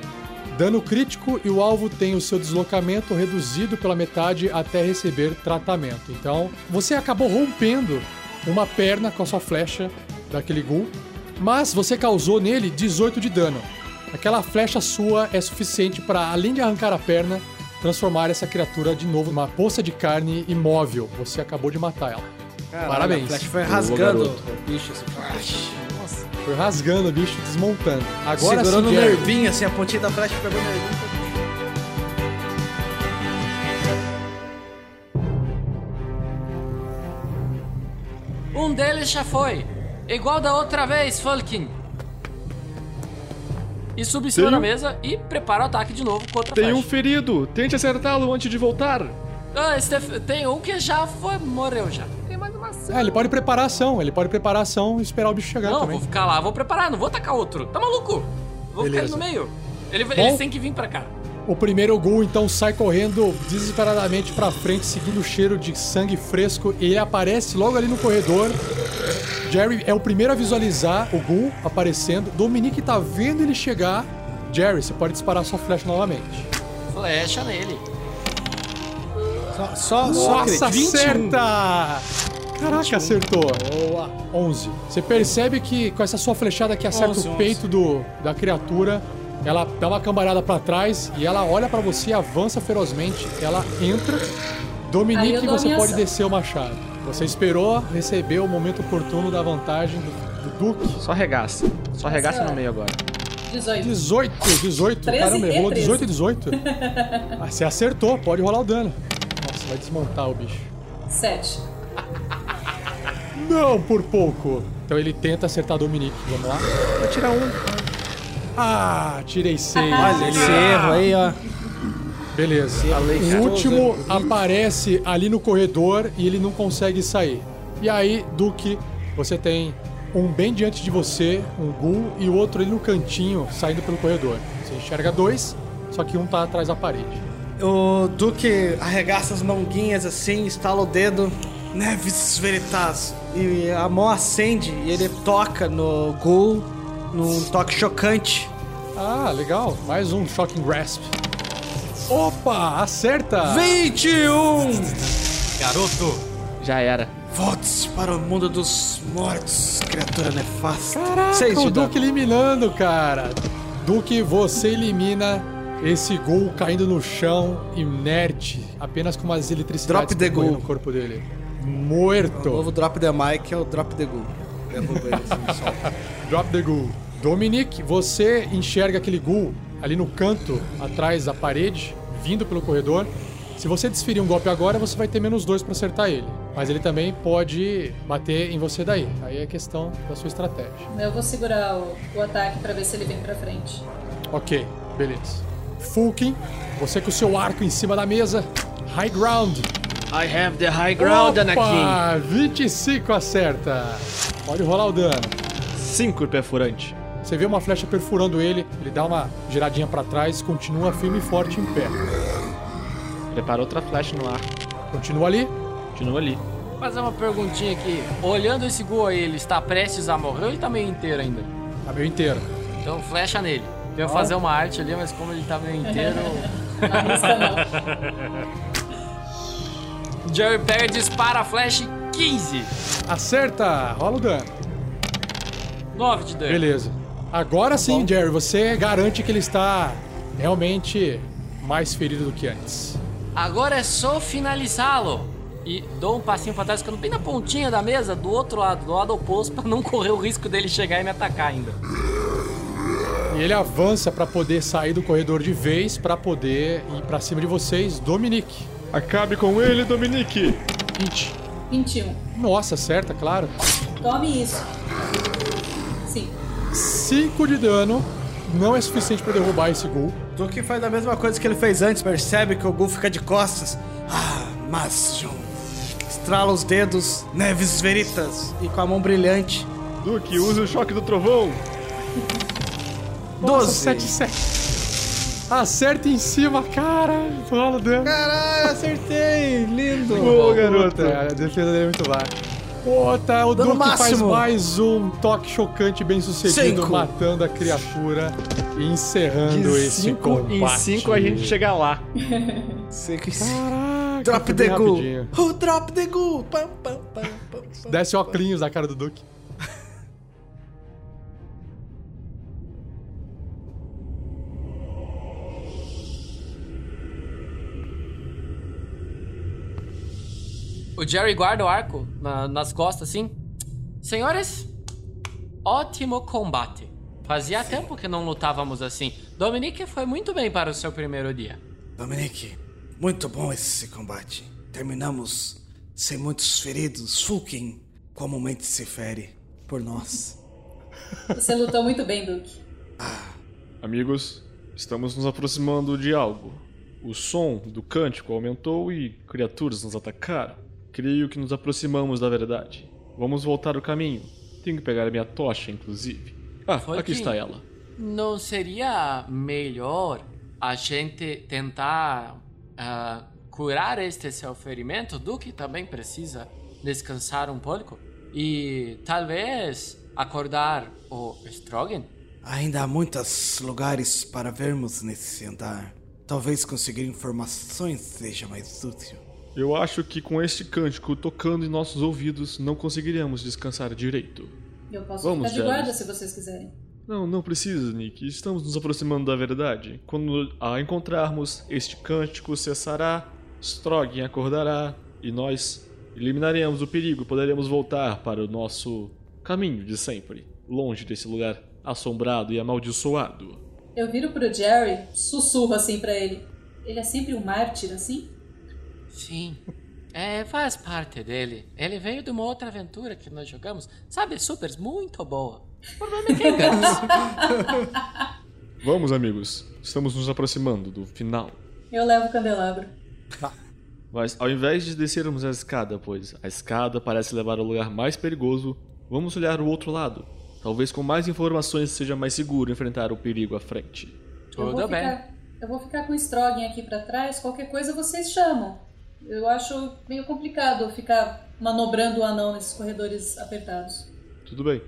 Dano crítico e o alvo tem o seu deslocamento reduzido pela metade até receber tratamento. Então, você acabou rompendo uma perna com a sua flecha daquele ghoul, mas você causou nele 18 de dano. Aquela flecha sua é suficiente para, além de arrancar a perna, transformar essa criatura de novo numa poça de carne imóvel. Você acabou de matar ela. Caralho, Parabéns. A flecha foi rasgando o bicho assim. Foi rasgando o bicho, desmontando. Agora sim, Jerry. nervinho, assim, a pontinha da flecha pegou no nervinho. Um deles já foi. Igual da outra vez, Falkin. E subi em cima Tem da um- mesa e prepara o ataque de novo com outra Tem um flecha. ferido. Tente acertá-lo antes de voltar. Ah, Steph- tem um que já foi, morreu já. Tem mais uma ação. É, ele pode preparar ação, ele pode preparar ação e esperar o bicho chegar Não, também. vou ficar lá, vou preparar, não vou atacar outro. Tá maluco? Vou ficar Beleza. ali no meio. Ele, Bom. eles têm que vir pra cá. O primeiro ghoul então sai correndo desesperadamente pra frente, seguindo o cheiro de sangue fresco, e ele aparece logo ali no corredor. Jerry é o primeiro a visualizar o ghoul aparecendo. Dominique tá vendo ele chegar. Jerry, você pode disparar sua flecha novamente. Flecha nele. Só, só, só Nossa, acerta! Caraca, acertou. Boa. 11. Você percebe que com essa sua flechada que acerta 11, o peito do, da criatura, ela dá uma cambalhada pra trás e ela olha pra você e avança ferozmente. Ela entra. Dominique, você pode ação. descer o machado. Você esperou receber o momento oportuno da vantagem do, do Duque. Só regaça. Só regaça no meio agora. 18. 18, 18. 13 Caramba, ele e rolou 13. 18 e 18. *laughs* Ah, você acertou, pode rolar o dano. Nossa, vai desmontar o bicho. 7. Não, por pouco. Então ele tenta acertar Dominique. Vamos lá. Vai tirar um. Ah, tirei seis. Olha Ele- esse erro aí, ó. Beleza. O último aparece ali no corredor e ele não consegue sair. E aí, Duque, você tem um bem diante de você, um ghoul, e o outro ali no cantinho, saindo pelo corredor. Você enxerga dois, só que um tá atrás da parede. O Duque arregaça as manguinhas assim, estala o dedo. Neves Veritas. E a mão acende e ele toca no Ghoul num toque chocante. Ah, legal. Mais um Shocking Grasp. Opa, acerta! 21! Garoto. Já era. Volte para o mundo dos mortos, criatura nefasta. Caraca, Seis o. Duque eliminando, cara. Duque, você elimina esse gol caindo no chão, inerte, apenas com umas eletricidades Drop the ghoul. no corpo dele. O Morto. novo Drop the Mic é o Drop the Ghoul. *laughs* Drop the ghoul. Dominique, você enxerga aquele ghoul ali no canto, atrás da parede, vindo pelo corredor. Se você desferir um golpe agora, você vai ter menos dois pra acertar ele. Mas ele também pode bater em você daí. Aí é questão da sua estratégia. Eu vou segurar o, o ataque pra ver se ele vem pra frente. Ok, beleza. Fulkin, você com o seu arco em cima da mesa. High ground. I have the high ground, Anakin. Opa, 25 acerta. Pode rolar o dano. 5 perfurante. Você vê uma flecha perfurando ele, ele dá uma giradinha pra trás, continua firme e forte em pé. Prepara outra flecha no ar. Continua ali. Continua ali. Vou fazer uma perguntinha aqui. Olhando esse gol aí, ele está prestes a morrer ou ele tá meio inteiro ainda? A meio inteiro. Então flecha nele. Eu ia fazer uma arte ali, mas como ele tá meio inteiro. Não *laughs* não. *laughs* Jerry pega, dispara a flecha e 15. Acerta, rola o dano. 9 de dano. Beleza. Agora sim, Jerry, você garante que ele está realmente mais ferido do que antes. Agora é só finalizá-lo. E dou um passinho pra trás, ficando bem na pontinha da mesa, do outro lado, do lado oposto, pra não correr o risco dele chegar e me atacar ainda. E ele avança pra poder sair do corredor de vez, pra poder ir pra cima de vocês, Dominique. Acabe com ele, Dominique. 20. 21. Nossa, acerta, claro. Tome isso. Sim. 5 de dano. Não é suficiente pra derrubar esse gol. Duque faz a mesma coisa que ele fez antes, percebe que o Gu fica de costas. Ah, mas, John. Estrala os dedos, neves veritas, e com a mão brilhante. Duque, use o choque do trovão. Nossa, 12. 7, 7. Acerta em cima, cara. Caralho, acertei! Lindo! Boa, garoto. Puta, a defesa dele é muito baixa. Puta, o Dano Duque faz máximo. mais um toque chocante bem sucedido, Cinco. matando a criatura e encerrando De esse 5 combate. em 5 a gente chega lá. Caraca, Drop foi the bem Gu! rapidinho. Oh, drop the Gu! Pam, pam. Desce óculos da cara do Duque. O Jerry guarda o arco na- nas costas, assim. Senhores, ótimo combate. Fazia tempo que não lutávamos assim. Dominique foi muito bem para o seu primeiro dia. Dominique, muito bom esse combate. Terminamos sem muitos feridos. Fulkin comumente se fere por nós. Você lutou muito bem, Duke. Amigos, estamos nos aproximando de algo. O som do cântico aumentou e criaturas nos atacaram. Creio que nos aproximamos da verdade. Vamos voltar o caminho. Tenho que pegar a minha tocha, inclusive. Ah, Foi aqui que- está ela. Não seria melhor a gente tentar ah, curar este seu ferimento? Duque também precisa descansar um pouco. E talvez acordar o Strogan? Ainda há muitos lugares para vermos nesse andar. Talvez conseguir informações seja mais útil. Eu acho que com este cântico tocando em nossos ouvidos não conseguiremos descansar direito. Eu posso Vamos, ficar de guarda se vocês quiserem. Não, não precisa, Nick. Estamos nos aproximando da verdade. Quando a encontrarmos, este cântico cessará, Strogan acordará e nós eliminaremos o perigo. Poderemos voltar para o nosso caminho de sempre, longe desse lugar assombrado e amaldiçoado. Eu viro pro Jerry, sussurro assim pra ele. Ele é sempre um mártir, assim? Sim. É, faz parte dele. Ele veio de uma outra aventura que nós jogamos. Sabe, supers muito boa. O problema é que é. *laughs* Vamos, amigos. Estamos nos aproximando do final. Eu levo o candelabro. Mas ao invés de descermos a escada, pois a escada parece levar ao lugar mais perigoso, vamos olhar o outro lado. Talvez com mais informações seja mais seguro enfrentar o perigo à frente. eu vou Tudo bem. ficar, eu vou ficar com o Strogan aqui pra trás. Qualquer coisa vocês chamam. Eu acho meio complicado ficar manobrando o anão nesses corredores apertados. Tudo bem.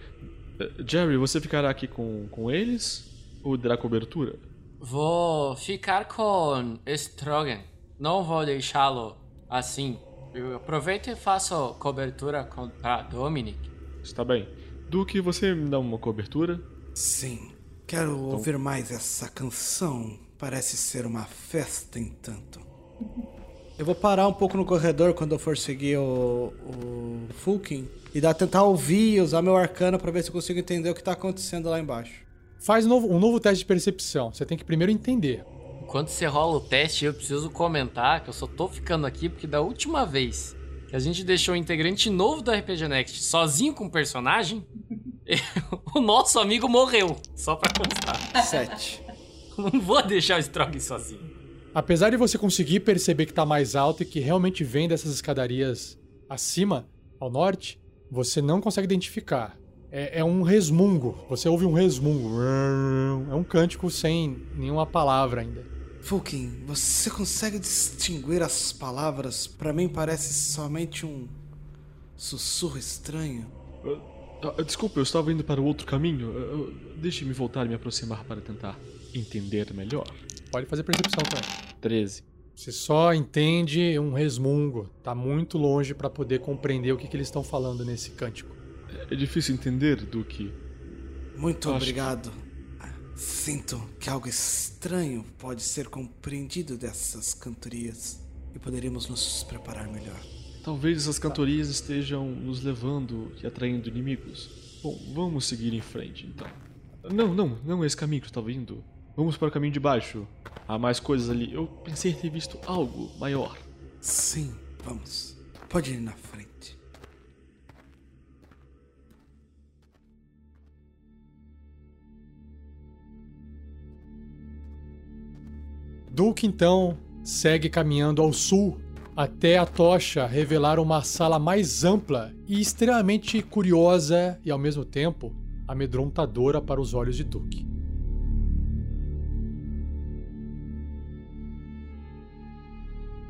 Eh, Jerry, você ficará aqui com, com eles? Ou dará cobertura? Vou ficar com Strogan. Não vou deixá-lo assim. Eu aproveito e faço cobertura com, pra Dominic. Está bem. Duque, você me dá uma cobertura? Sim, quero ouvir mais essa canção. Parece ser uma festa, entanto. *laughs* Eu vou parar um pouco no corredor quando eu for seguir o, o Fulkin e dar, tentar ouvir e usar meu arcana pra ver se eu consigo entender o que tá acontecendo lá embaixo. Faz um novo, um novo teste de percepção. Você tem que primeiro entender. Enquanto você rola o teste, eu preciso comentar que eu só tô ficando aqui porque da última vez que a gente deixou um integrante novo do RPG Next sozinho com o personagem, *laughs* o nosso amigo morreu. Só pra constar. Sete. Não vou deixar o Strog sozinho. Apesar de você conseguir perceber que tá mais alto e que realmente vem dessas escadarias acima, ao norte, você não consegue identificar. É, é um resmungo. Você ouve um resmungo. É um cântico sem nenhuma palavra ainda. Fulkin, você consegue distinguir as palavras? Para mim parece somente um sussurro estranho. Ah, desculpa, eu estava indo para o outro caminho. Deixe-me voltar e me aproximar para tentar entender melhor. Pode fazer percepção também. 13. Você só entende um resmungo. Tá muito longe pra poder compreender o que, que eles estão falando nesse cântico. É difícil entender, Duque. Muito Acho obrigado. Sinto que algo estranho pode ser compreendido dessas cantorias e poderíamos nos preparar melhor. Talvez essas cantorias estejam nos levando e atraindo inimigos. Bom, vamos seguir em frente, então. Não, não, não é esse caminho que eu estava indo. Vamos para o caminho de baixo. Há mais coisas ali. Eu pensei ter visto algo maior. Sim, vamos. pode ir na frente. Duke então segue caminhando ao sul até a tocha revelar uma sala mais ampla e extremamente curiosa e ao mesmo tempo amedrontadora para os olhos de Duke.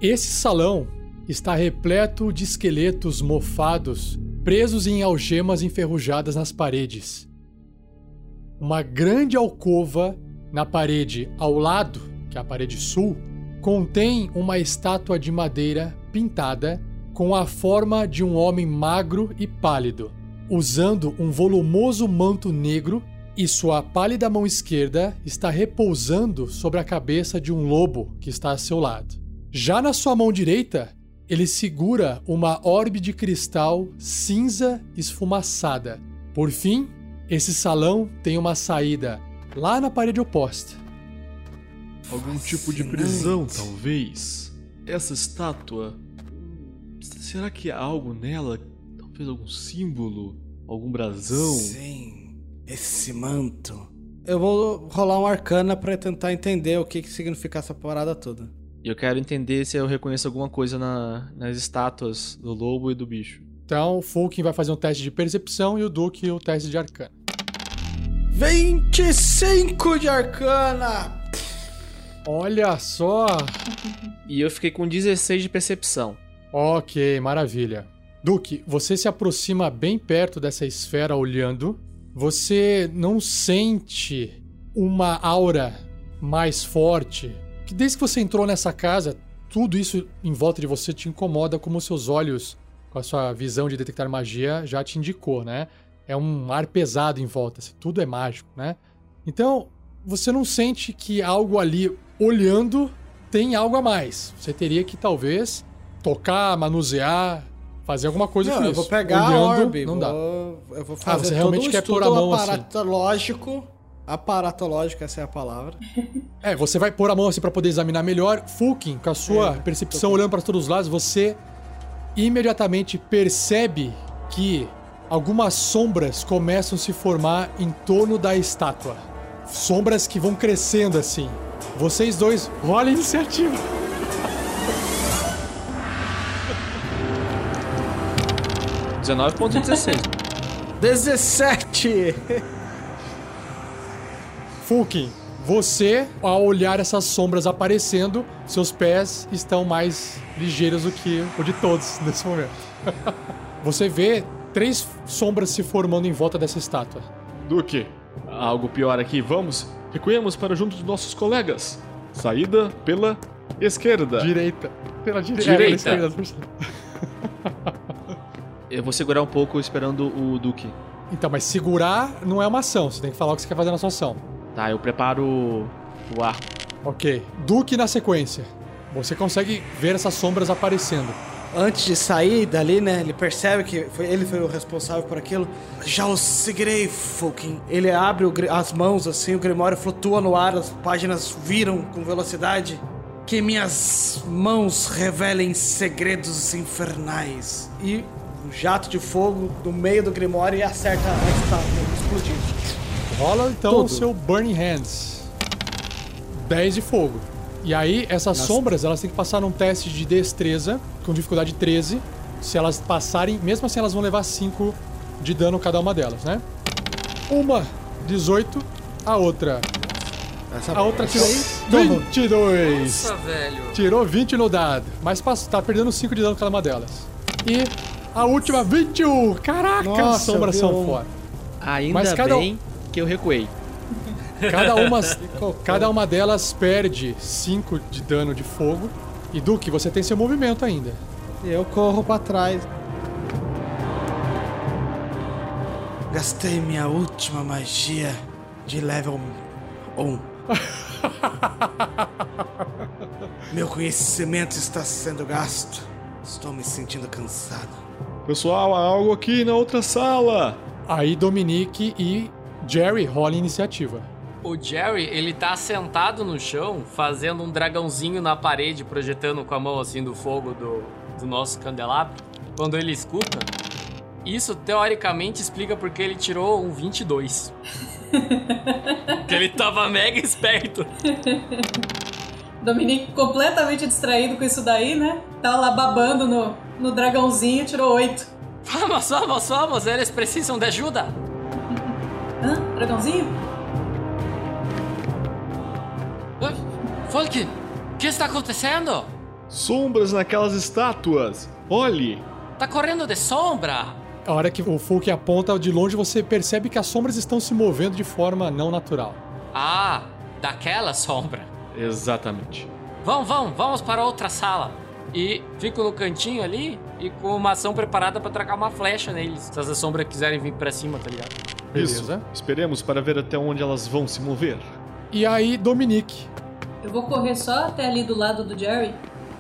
Esse salão está repleto de esqueletos mofados presos em algemas enferrujadas nas paredes. Uma grande alcova na parede ao lado, que é a parede sul, contém uma estátua de madeira pintada com a forma de um homem magro e pálido, usando um volumoso manto negro e sua pálida mão esquerda está repousando sobre a cabeça de um lobo que está a seu lado. Já na sua mão direita, ele segura uma orbe de cristal cinza esfumaçada. Por fim, esse salão tem uma saída lá na parede oposta. Algum tipo de prisão, talvez. Essa estátua. Será que há algo nela? Talvez algum símbolo? Algum brasão? Sim, esse manto. Eu vou rolar um arcana pra tentar entender o que, que significa essa parada toda. E eu quero entender se eu reconheço alguma coisa na- nas estátuas do lobo e do bicho. Então, o Fulkin vai fazer um teste de percepção e o Duke o teste de arcana. 25 de arcana! Olha só! E eu fiquei com 16 de percepção. Ok, maravilha. Duke, você se aproxima bem perto dessa esfera olhando. Você não sente uma aura mais forte. Que desde que você entrou nessa casa, tudo isso em volta de você te incomoda, como seus olhos, com a sua visão de detectar magia, já te indicou, né? É um ar pesado em volta, assim, tudo é mágico, né? Então, você não sente que algo ali olhando tem algo a mais. Você teria que talvez tocar, manusear, fazer alguma coisa Não, com eu isso. vou pegar a Olhando, orbe, não dá. vou- eu vou Ah, fazer você todo realmente o quer pôr a mão assim. aparatológico. Aparatológico, essa é a palavra. *laughs* É, você vai pôr a mão assim pra poder examinar melhor. Fulkin, com a sua É, percepção olhando para todos os lados, você imediatamente percebe que algumas sombras começam a se formar em torno da estátua. Sombras que vão crescendo assim. Vocês dois, rola a iniciativa. É 19.16. 17! Fulkin, você, ao olhar essas sombras aparecendo, seus pés estão mais ligeiros do que o de todos *laughs* nesse momento. *laughs* você vê três sombras se formando em volta dessa estátua. Duque, algo pior aqui. Vamos, recuemos para junto dos nossos colegas. Saída pela esquerda. Direita. Pela dire... Direita. É, pela esquerda. *laughs* Eu vou segurar um pouco esperando o Duque. Então, mas segurar não é uma ação. Você tem que falar o que você quer fazer na sua ação. Tá, eu preparo o- arco. Ok. Duque na sequência. Você consegue ver essas sombras aparecendo. Antes de sair dali, né, ele percebe que foi, ele foi o responsável por aquilo. Já o seguirei, Fulkin. Ele abre o as mãos assim, o Grimório flutua no ar, as páginas viram com velocidade. Que minhas mãos revelem segredos infernais. E um jato de fogo no meio do Grimório e acerta a estátua, explodindo. Rola então Tudo. o seu Burning Hands. 10 de fogo. E aí, essas sombras, elas têm que passar num teste de destreza, com dificuldade 13. Se elas passarem, mesmo assim elas vão levar 5 de dano cada uma delas, né? Uma, 18. A outra. Essa, A outra tirou aí, 22. Nossa, velho. Tirou 20 no dado. Mas tá perdendo 5 de dano cada uma delas. E a última, 21. Caraca, Nossa, as sombras são fora. Ainda Mas cada um- bem que eu recuei. Cada uma, *laughs* cada uma delas perde 5 de dano de fogo. E Duque, você tem seu movimento ainda. Eu corro pra trás. Gastei minha última magia de level 1. *laughs* Meu conhecimento está sendo gasto. Estou me sentindo cansado. Pessoal, há algo aqui na outra sala. Aí Dominique e Jerry rolam iniciativa. O Jerry, ele tá sentado no chão, fazendo um dragãozinho na parede, projetando com a mão assim do fogo do, do nosso candelabro. quando ele escuta, isso teoricamente explica porque ele tirou um 22. *laughs* que ele tava mega esperto. *laughs* Dominique completamente distraído com isso daí, né? Tava lá babando no, no dragãozinho, tirou 8. Vamos, vamos, vamos, eles precisam de ajuda. Hã? Dragãozinho? Folk, o que está acontecendo? Sombras naquelas estátuas. Olhe. Tá correndo de sombra. A hora que o Fulk aponta de longe, você percebe que as sombras estão se movendo de forma não natural. Ah, daquela sombra. Exatamente. Vamos, vamos, vamos para outra sala. E fico no cantinho ali e com uma ação preparada pra tracar uma flecha neles. Se as sombras quiserem vir pra cima, tá ligado? Isso. Beleza. Esperemos para ver até onde elas vão se mover. E aí, Dominique. Eu vou correr só até ali do lado do Jerry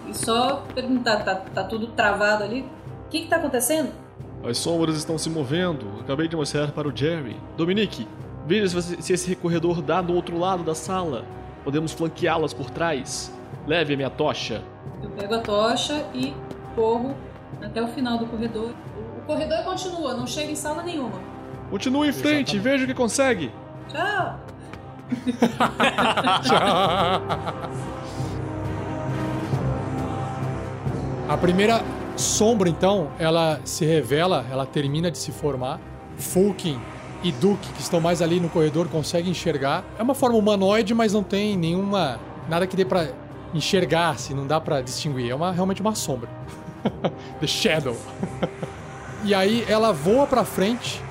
e só perguntar, tá, tá tudo travado ali? O que que tá acontecendo? As sombras estão se movendo. Acabei de mostrar para o Jerry. Dominique, veja se esse recorredor dá do outro lado da sala. Podemos flanqueá-las por trás. Leve a minha tocha. Eu pego a tocha e corro até o final do corredor. O, o corredor continua, não chega em sala nenhuma. Continue em frente, veja o que consegue. *laughs* Tchau! A primeira sombra, então, ela se revela, ela termina de se formar. Fulkin e Duke, que estão mais ali no corredor, conseguem enxergar. É uma forma humanoide, mas não tem nenhuma. nada que dê pra enxergar, assim, não dá pra distinguir. É uma, realmente uma sombra. *laughs* The Shadow. *laughs* e aí ela voa pra frente,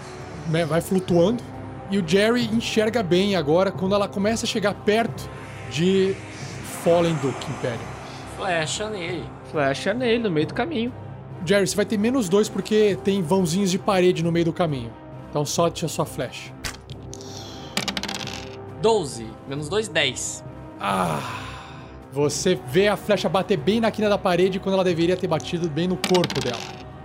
né, vai flutuando. E o Jerry enxerga bem agora quando ela começa a chegar perto de Fallen Duke Imperium. Flecha nele. Flecha nele no meio do caminho. Jerry, você vai ter menos dois porque tem vãozinhos de parede no meio do caminho. Então solte a sua flecha. 12. Menos 2, 10. Ah! Você vê a flecha bater bem na quina da parede quando ela deveria ter batido bem no corpo dela.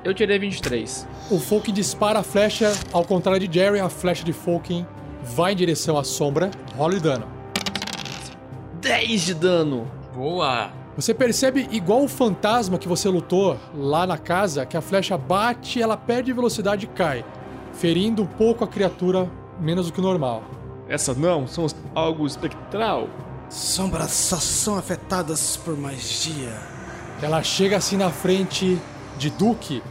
Eu tirei 23. O Fulkin dispara a flecha, ao contrário de Jerry, a flecha de Fulkin vai em direção à sombra. Rola o dano. 10 de dano. Boa. Você percebe, igual o fantasma que você lutou lá na casa, que a flecha bate, ela perde velocidade e cai, ferindo um pouco a criatura menos do que o normal. Essas não são algo espectral. Sombras só são afetadas por magia. Ela chega assim na frente de Duke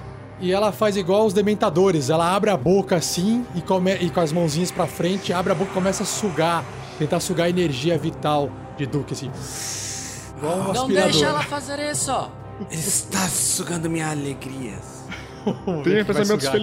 e ela faz igual os dementadores. Ela abre a boca assim e, come- e com as mãozinhas pra frente, abre a boca e começa a sugar, tentar sugar a energia vital de Duke, assim. Igual um Não deixa ela fazer isso. Está sugando minha alegria. Tenha pensamentos sugar aqui.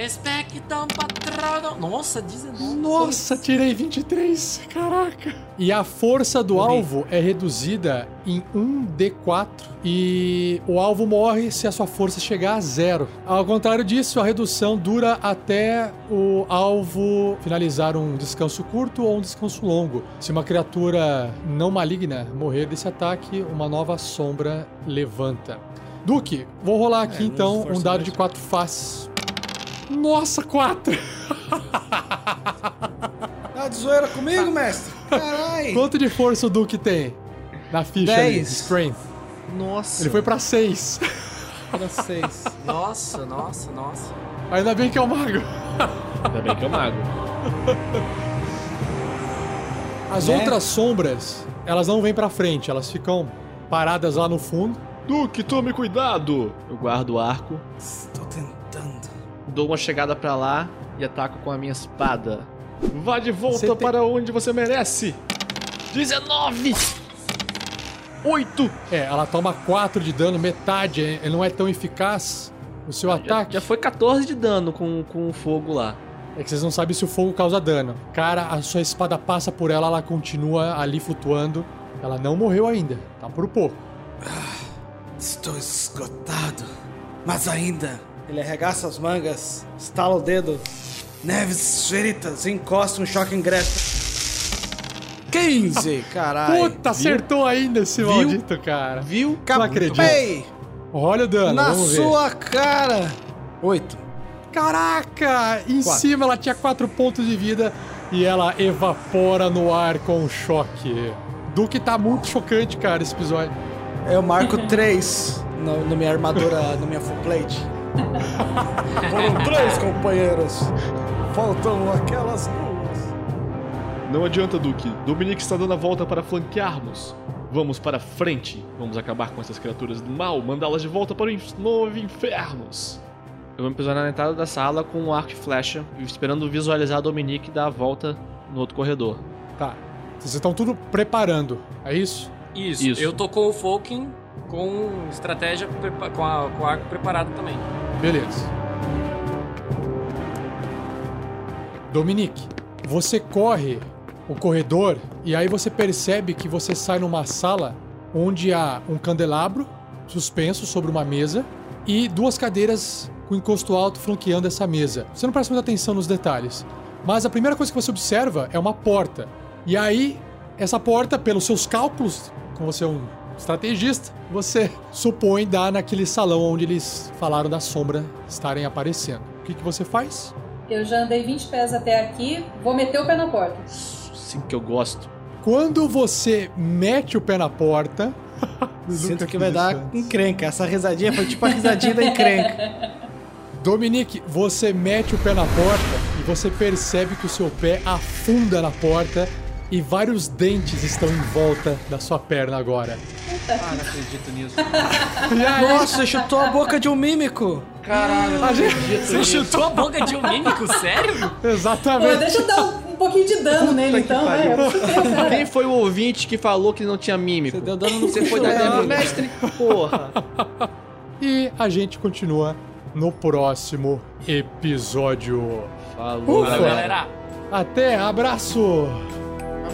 Felizes. Expectam patrono. Nossa, 19. Nossa, tirei 23. Caraca. E a força do alvo é reduzida em 1d4 e o alvo morre se a sua força chegar a zero. Ao contrário disso, a redução dura até o alvo finalizar um descanso curto ou um descanso longo. Se uma criatura não maligna morrer desse ataque, uma nova sombra levanta. Duque, vou rolar aqui É, então um dado mesmo. de 4 faces. Nossa, 4! *laughs* Tá de zoeira comigo, mestre? Carai! Quanto de força o Duke tem? Na ficha ali, Dez. Strength. Nossa. Ele foi pra 6. Para seis. *laughs* Nossa, nossa, nossa. Ainda bem que é o mago. Ainda bem que é o mago. As Né? outras sombras, elas não vêm pra frente, elas ficam paradas lá no fundo. Duque, tome cuidado. Eu guardo o arco, Estou tentando. Dou uma chegada pra lá e ataco com a minha espada. Vá de volta tem- para onde você merece. 19! 8! É, ela toma 4 de dano, metade, é- não é tão eficaz o seu Já, ataque. já foi 14 de dano com, com o fogo lá. É que vocês não sabem se o fogo causa dano. Cara, a sua espada passa por ela, ela continua ali flutuando. Ela não morreu ainda, tá por pouco. Estou esgotado. Mas ainda, Ele arregaça as mangas, estala o dedo, neves feritas. encosta um choque ingresso. 15! Caralho. Puta, acertou ainda esse Viu? maldito, cara. Viu? Não acredito. Olha o dano, Na vamos ver. sua cara! Oito. Caraca! Em Quatro. cima ela tinha 4 pontos de vida e ela evapora no ar com um choque. Duque tá muito chocante, cara, esse episódio. Eu marco três no, no minha armadura, na minha full plate. *laughs* Foram três companheiros. Faltam aquelas duas. Não adianta, Duque. Dominique está dando a volta para flanquearmos. Vamos para frente. Vamos acabar com essas criaturas do mal, mandá-las de volta para os nove infernos. Eu vou me posicionar na entrada da sala com um arco e flecha, esperando visualizar a Dominique dar a volta no outro corredor. Tá. Vocês estão tudo preparando, é isso? Isso. Isso. Eu tô com o Falking com estratégia com, a, com o arco preparado também. Beleza. Dominique, você corre o corredor e aí você percebe que você sai numa sala onde há um candelabro suspenso sobre uma mesa e duas cadeiras com encosto alto flanqueando essa mesa. Você não presta muita atenção nos detalhes, mas a primeira coisa que você observa é uma porta. E aí, essa porta, pelos seus cálculos, como você é um estrategista, você supõe dar naquele salão onde eles falaram da sombra estarem aparecendo. O que, que você faz? Eu já andei 20 pés até aqui, vou meter o pé na porta. Sim que eu gosto. Quando você mete o pé na porta. *laughs* Sinto que vai dar encrenca. Essa risadinha foi tipo a risadinha da encrenca. *laughs* Dominique, você mete o pé na porta e você percebe que o seu pé afunda na porta e vários dentes estão em volta da sua perna agora. Ah, não acredito nisso. *laughs* Aí, Nossa, você chutou a boca de um mímico. Caralho, a gente... Você chutou a boca de um mímico, sério? Pô, Exatamente. deixa eu dar um, um pouquinho de dano nele então, cara. Quem foi o ouvinte que falou que não tinha mímico? Você deu dano no Você foi dar amigo. mestre? Porra. E a gente continua no próximo episódio. Falou, Ufa. Galera. Até, abraço!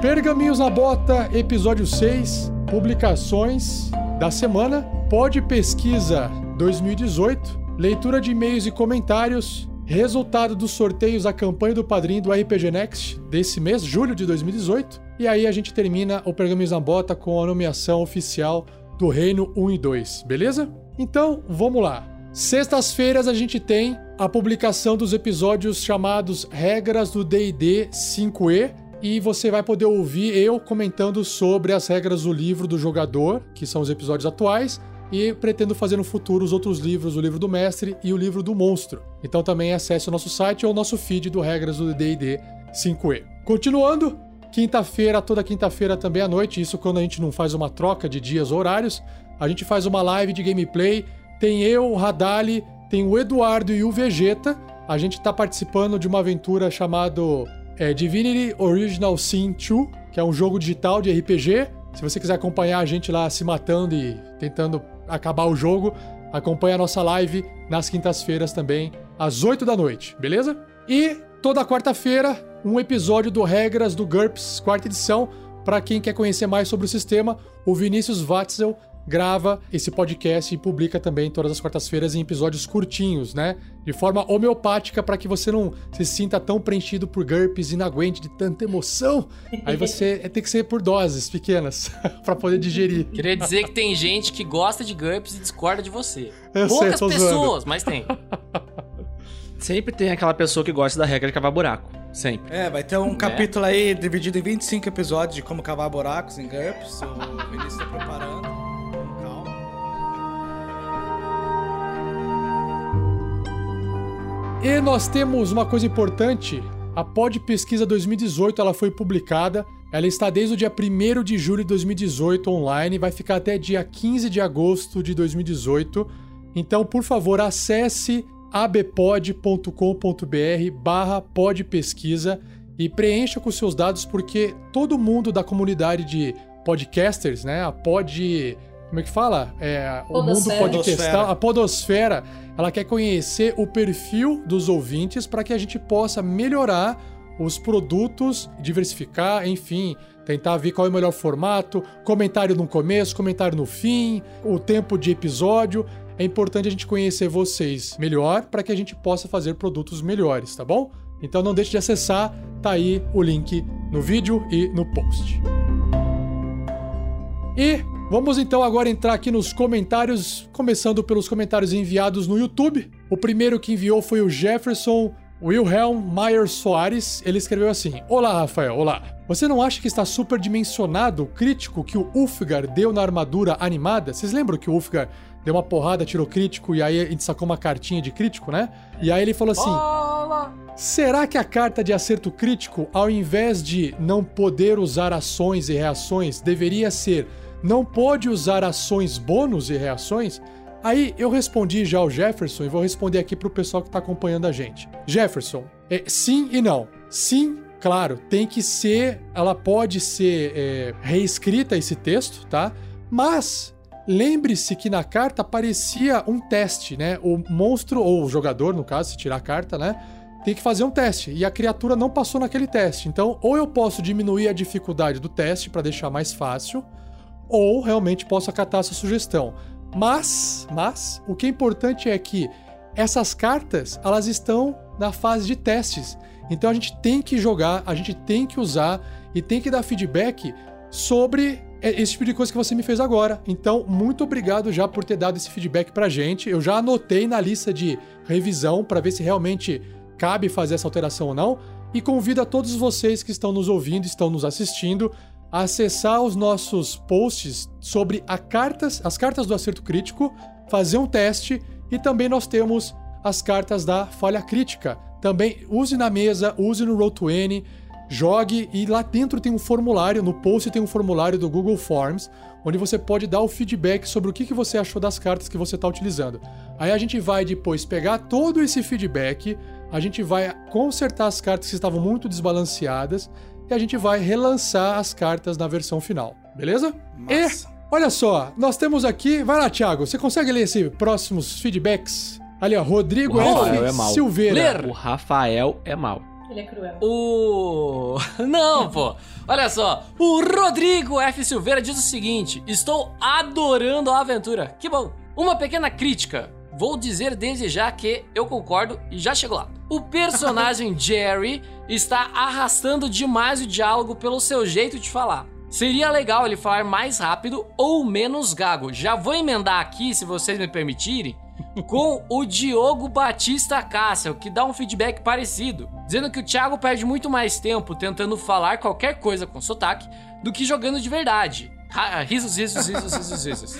Pergaminhos na Bota, episódio 6, publicações da semana, Pod Pesquisa 2018, leitura de e-mails e comentários, resultado dos sorteios da campanha do padrinho do RPG Next desse mês, julho de 2018, e aí a gente termina o Pergaminhos na Bota com a nomeação oficial do Reino 1 e 2, beleza? Então, vamos lá. Sextas-feiras a gente tem a publicação dos episódios chamados Regras do D&D 5e e você vai poder ouvir eu comentando sobre as regras do livro do jogador, que são os episódios atuais, e pretendo fazer no futuro os outros livros, o livro do mestre e o livro do monstro. Então também acesse o nosso site ou o nosso feed do Regras do D&D 5e. Continuando, quinta-feira, toda quinta-feira também à noite, isso quando a gente não faz uma troca de dias ou horários, a gente faz uma live de gameplay, tem eu, o Radali, tem o Eduardo e o Vegeta, a gente tá participando de uma aventura chamado é, Divinity Original Sin 2, que é um jogo digital de RPG. Se você quiser acompanhar a gente lá se matando e tentando acabar o jogo, acompanhe a nossa live nas quintas-feiras também, às 8 da noite, beleza? E toda quarta-feira, um episódio do Regras do GURPS, quarta edição. Para quem quer conhecer mais sobre o sistema, o Vinícius Watzel grava esse podcast e publica também todas as quartas-feiras em episódios curtinhos, né? De forma homeopática para que você não se sinta tão preenchido por GURPS e não aguente de tanta emoção. Aí você *laughs* tem que ser por doses pequenas *laughs* para poder digerir. Queria dizer que tem gente que gosta de GURPS e discorda de você. Eu sei, Poucas zoando. pessoas, mas tem. *laughs* Sempre tem aquela pessoa que gosta da regra de cavar buraco. Sempre. É, vai ter um capítulo aí dividido em 25 episódios de como cavar buracos em GURPS. O Vinícius tá preparando. E nós temos uma coisa importante. A Pod Pesquisa 2018 ela foi publicada. Ela está desde o dia 1 de julho de 2018 online, vai ficar até dia 15 de agosto de 2018. Então, por favor, acesse abpod.com.br barra podpesquisa e preencha com seus dados, porque todo mundo da comunidade de podcasters, né? A pod... Como é que fala? É, o mundo podcastal, a podosfera, ela quer conhecer o perfil dos ouvintes para que a gente possa melhorar os produtos, diversificar, enfim, tentar ver qual é o melhor formato, comentário no começo, comentário no fim, o tempo de episódio. É importante a gente conhecer vocês melhor para que a gente possa fazer produtos melhores, tá bom? Então não deixe de acessar, tá aí o link no vídeo e no post. E vamos então agora entrar aqui nos comentários, começando pelos comentários enviados no YouTube. O primeiro que enviou foi o Jefferson Wilhelm Meyer Soares. Ele escreveu assim: Olá, Rafael, olá. Você não acha que está superdimensionado o crítico que o Ulfgar deu na armadura animada? Vocês lembram que o Ulfgar deu uma porrada, tirou crítico e aí a gente sacou uma cartinha de crítico, né? E aí ele falou assim: Será que a carta de acerto crítico, ao invés de não poder usar ações e reações, deveria ser não pode usar ações bônus e reações? Aí eu respondi já ao Jefferson e vou responder aqui pro pessoal que tá acompanhando a gente. Jefferson, é, sim e não. Sim, claro, tem que ser, ela pode ser é, reescrita esse texto, tá? Mas lembre-se que na carta aparecia um teste, né? O monstro, ou o jogador, no caso, se tirar a carta, né? Tem que fazer um teste. E a criatura não passou naquele teste. Então, ou eu posso diminuir a dificuldade do teste para deixar mais fácil, ou realmente posso acatar essa sugestão. Mas, mas, o que é importante é que essas cartas, elas estão na fase de testes. Então a gente tem que jogar, a gente tem que usar e tem que dar feedback sobre esse tipo de coisa que você me fez agora. Então, muito obrigado já por ter dado esse feedback pra gente. Eu já anotei na lista de revisão para ver se realmente cabe fazer essa alteração ou não. E convido a todos vocês que estão nos ouvindo, estão nos assistindo, acessar os nossos posts sobre cartas, as cartas do acerto crítico, fazer um teste e também nós temos as cartas da falha crítica. Também use na mesa, use no Roll20, jogue e lá dentro tem um formulário, no post tem um formulário do Google Forms, onde você pode dar o feedback sobre o que você achou das cartas que você está utilizando. Aí a gente vai depois pegar todo esse feedback, a gente vai consertar as cartas que estavam muito desbalanceadas e a gente vai relançar as cartas na versão final, beleza? Massa. E olha só, nós temos aqui. Vai lá, Thiago, você consegue ler esses próximos feedbacks? Ali, ó, Rodrigo O F. Rafael é mau. Silveira. Ler. O Rafael é mal. Ele é cruel. O. *laughs* Não, pô. Olha só. O Rodrigo F. Silveira diz o seguinte: Estou adorando a aventura. Que bom. Uma pequena crítica. Vou dizer desde já que eu concordo e já chego lá. O *laughs* personagem Jerry está arrastando demais o diálogo pelo seu jeito de falar. Seria legal ele falar mais rápido ou menos gago. Já vou emendar aqui, se vocês me permitirem, *laughs* com o Diogo Batista Cássio, que dá um feedback parecido, dizendo que o Thiago perde muito mais tempo tentando falar qualquer coisa com sotaque do que jogando de verdade. Ah, Risos, risos, risos, risos, risos.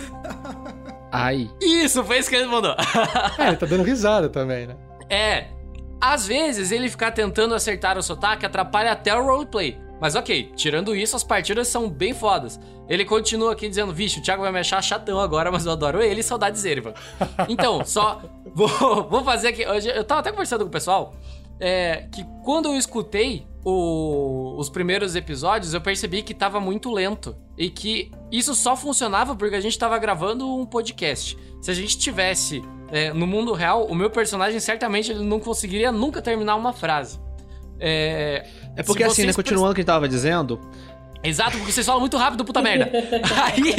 Ai. Isso, foi isso que ele mandou. É, ele tá dando risada também, né? É, às vezes ele ficar tentando acertar o sotaque atrapalha até o roleplay. Mas ok, tirando isso, as partidas são bem fodas. Ele continua aqui dizendo, vixe, o Thiago vai me achar chatão agora, mas eu adoro ele e saudades dele, mano. *laughs* Então, só vou, vou fazer aqui. Hoje, eu tava até conversando com o pessoal é, que quando eu escutei o- os primeiros episódios, eu percebi que tava muito lento. E que isso só funcionava porque a gente tava gravando um podcast. Se a gente tivesse é, no mundo real, o meu personagem certamente ele não conseguiria nunca terminar uma frase. É, É porque assim, né, continuando o que a gente tava dizendo, Exato, porque vocês falam muito rápido, puta merda. *laughs* Aí,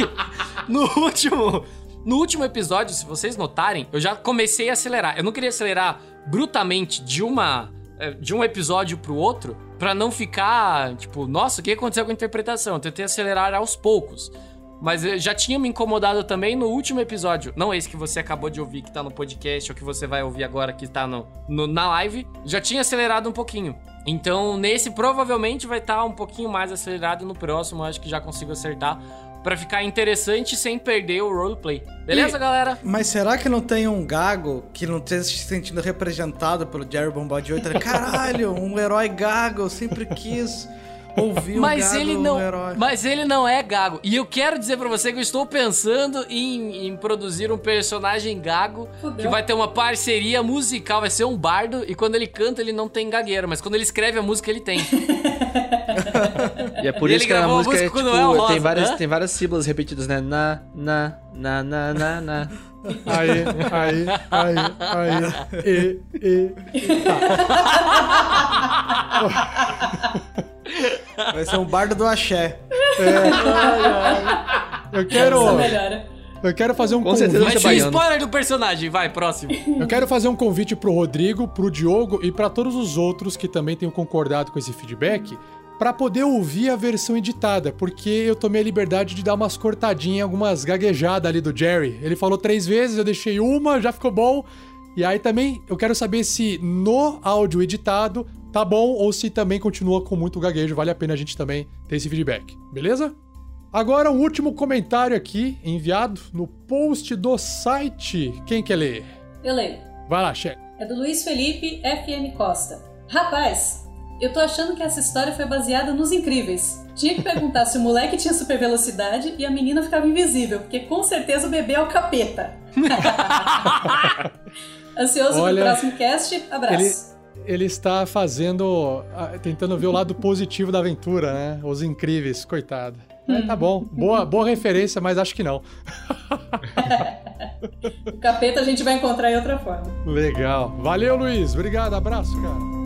no último, no último episódio, se vocês notarem, eu já comecei a acelerar. Eu não queria acelerar brutamente de uma eh, de um episódio pro outro, pra não ficar, tipo, nossa, o que aconteceu com a interpretação? Eu tentei acelerar aos poucos. Mas eu já tinha me incomodado também no último episódio. Não esse que você acabou de ouvir, que tá no podcast, ou que você vai ouvir agora, que tá no, no- na live. Já tinha acelerado um pouquinho. Então, nesse provavelmente vai estar um pouquinho mais acelerado. No próximo, acho que já consigo acertar. Pra ficar interessante sem perder o roleplay. Beleza, E- galera? Mas será que não tem um gago que não esteja se sentindo representado pelo Jerry Bombadil? Tá, Caralho, um herói gago, eu sempre quis ouvir um mas gago, ele um não, herói. mas ele não é gago. E eu quero dizer pra você que eu estou pensando em, em produzir um personagem gago Fudeu. que vai ter uma parceria musical, vai ser um bardo e quando ele canta ele não tem gagueira, mas quando ele escreve a música ele tem. *laughs* e é por E isso que a música é, tipo, é o Rosa, tem, várias, hã? tem várias sílabas repetidas, né? Na, na, na, na, na, na. *laughs* Aí, aí, aí, aí. E, e. Tá. Vai ser um bardo do axé. Eu quero, eu quero fazer um Com certeza convite. Mas baiano. spoiler do personagem, vai, próximo. Eu quero fazer um convite pro Rodrigo, pro Diogo e pra todos os outros que também tenham concordado com esse feedback, pra poder ouvir a versão editada, porque eu tomei a liberdade de dar umas cortadinhas, algumas gaguejadas ali do Jerry. Ele falou três vezes, eu deixei uma, já ficou bom. E aí também eu quero saber se no áudio editado tá bom ou se também continua com muito gaguejo. Vale a pena a gente também ter esse feedback, beleza? Agora, um último comentário aqui, enviado no post do site. Quem quer ler? Eu leio. Vai lá, chefe. É do Luiz Felipe FM Costa. Rapaz, eu tô achando que essa história foi baseada nos incríveis. Tinha que perguntar se o moleque tinha super velocidade e a menina ficava invisível, porque com certeza o bebê é o capeta. *laughs* Ansioso Olha, pro próximo cast? Abraço. Ele está fazendo. ah, tentando ver o lado positivo da aventura, né? Os incríveis, coitado. É, tá bom. Boa, boa referência, mas acho que não. *laughs* O capeta a gente vai encontrar em outra forma. Legal. Valeu, Luiz. Obrigado. Abraço, cara.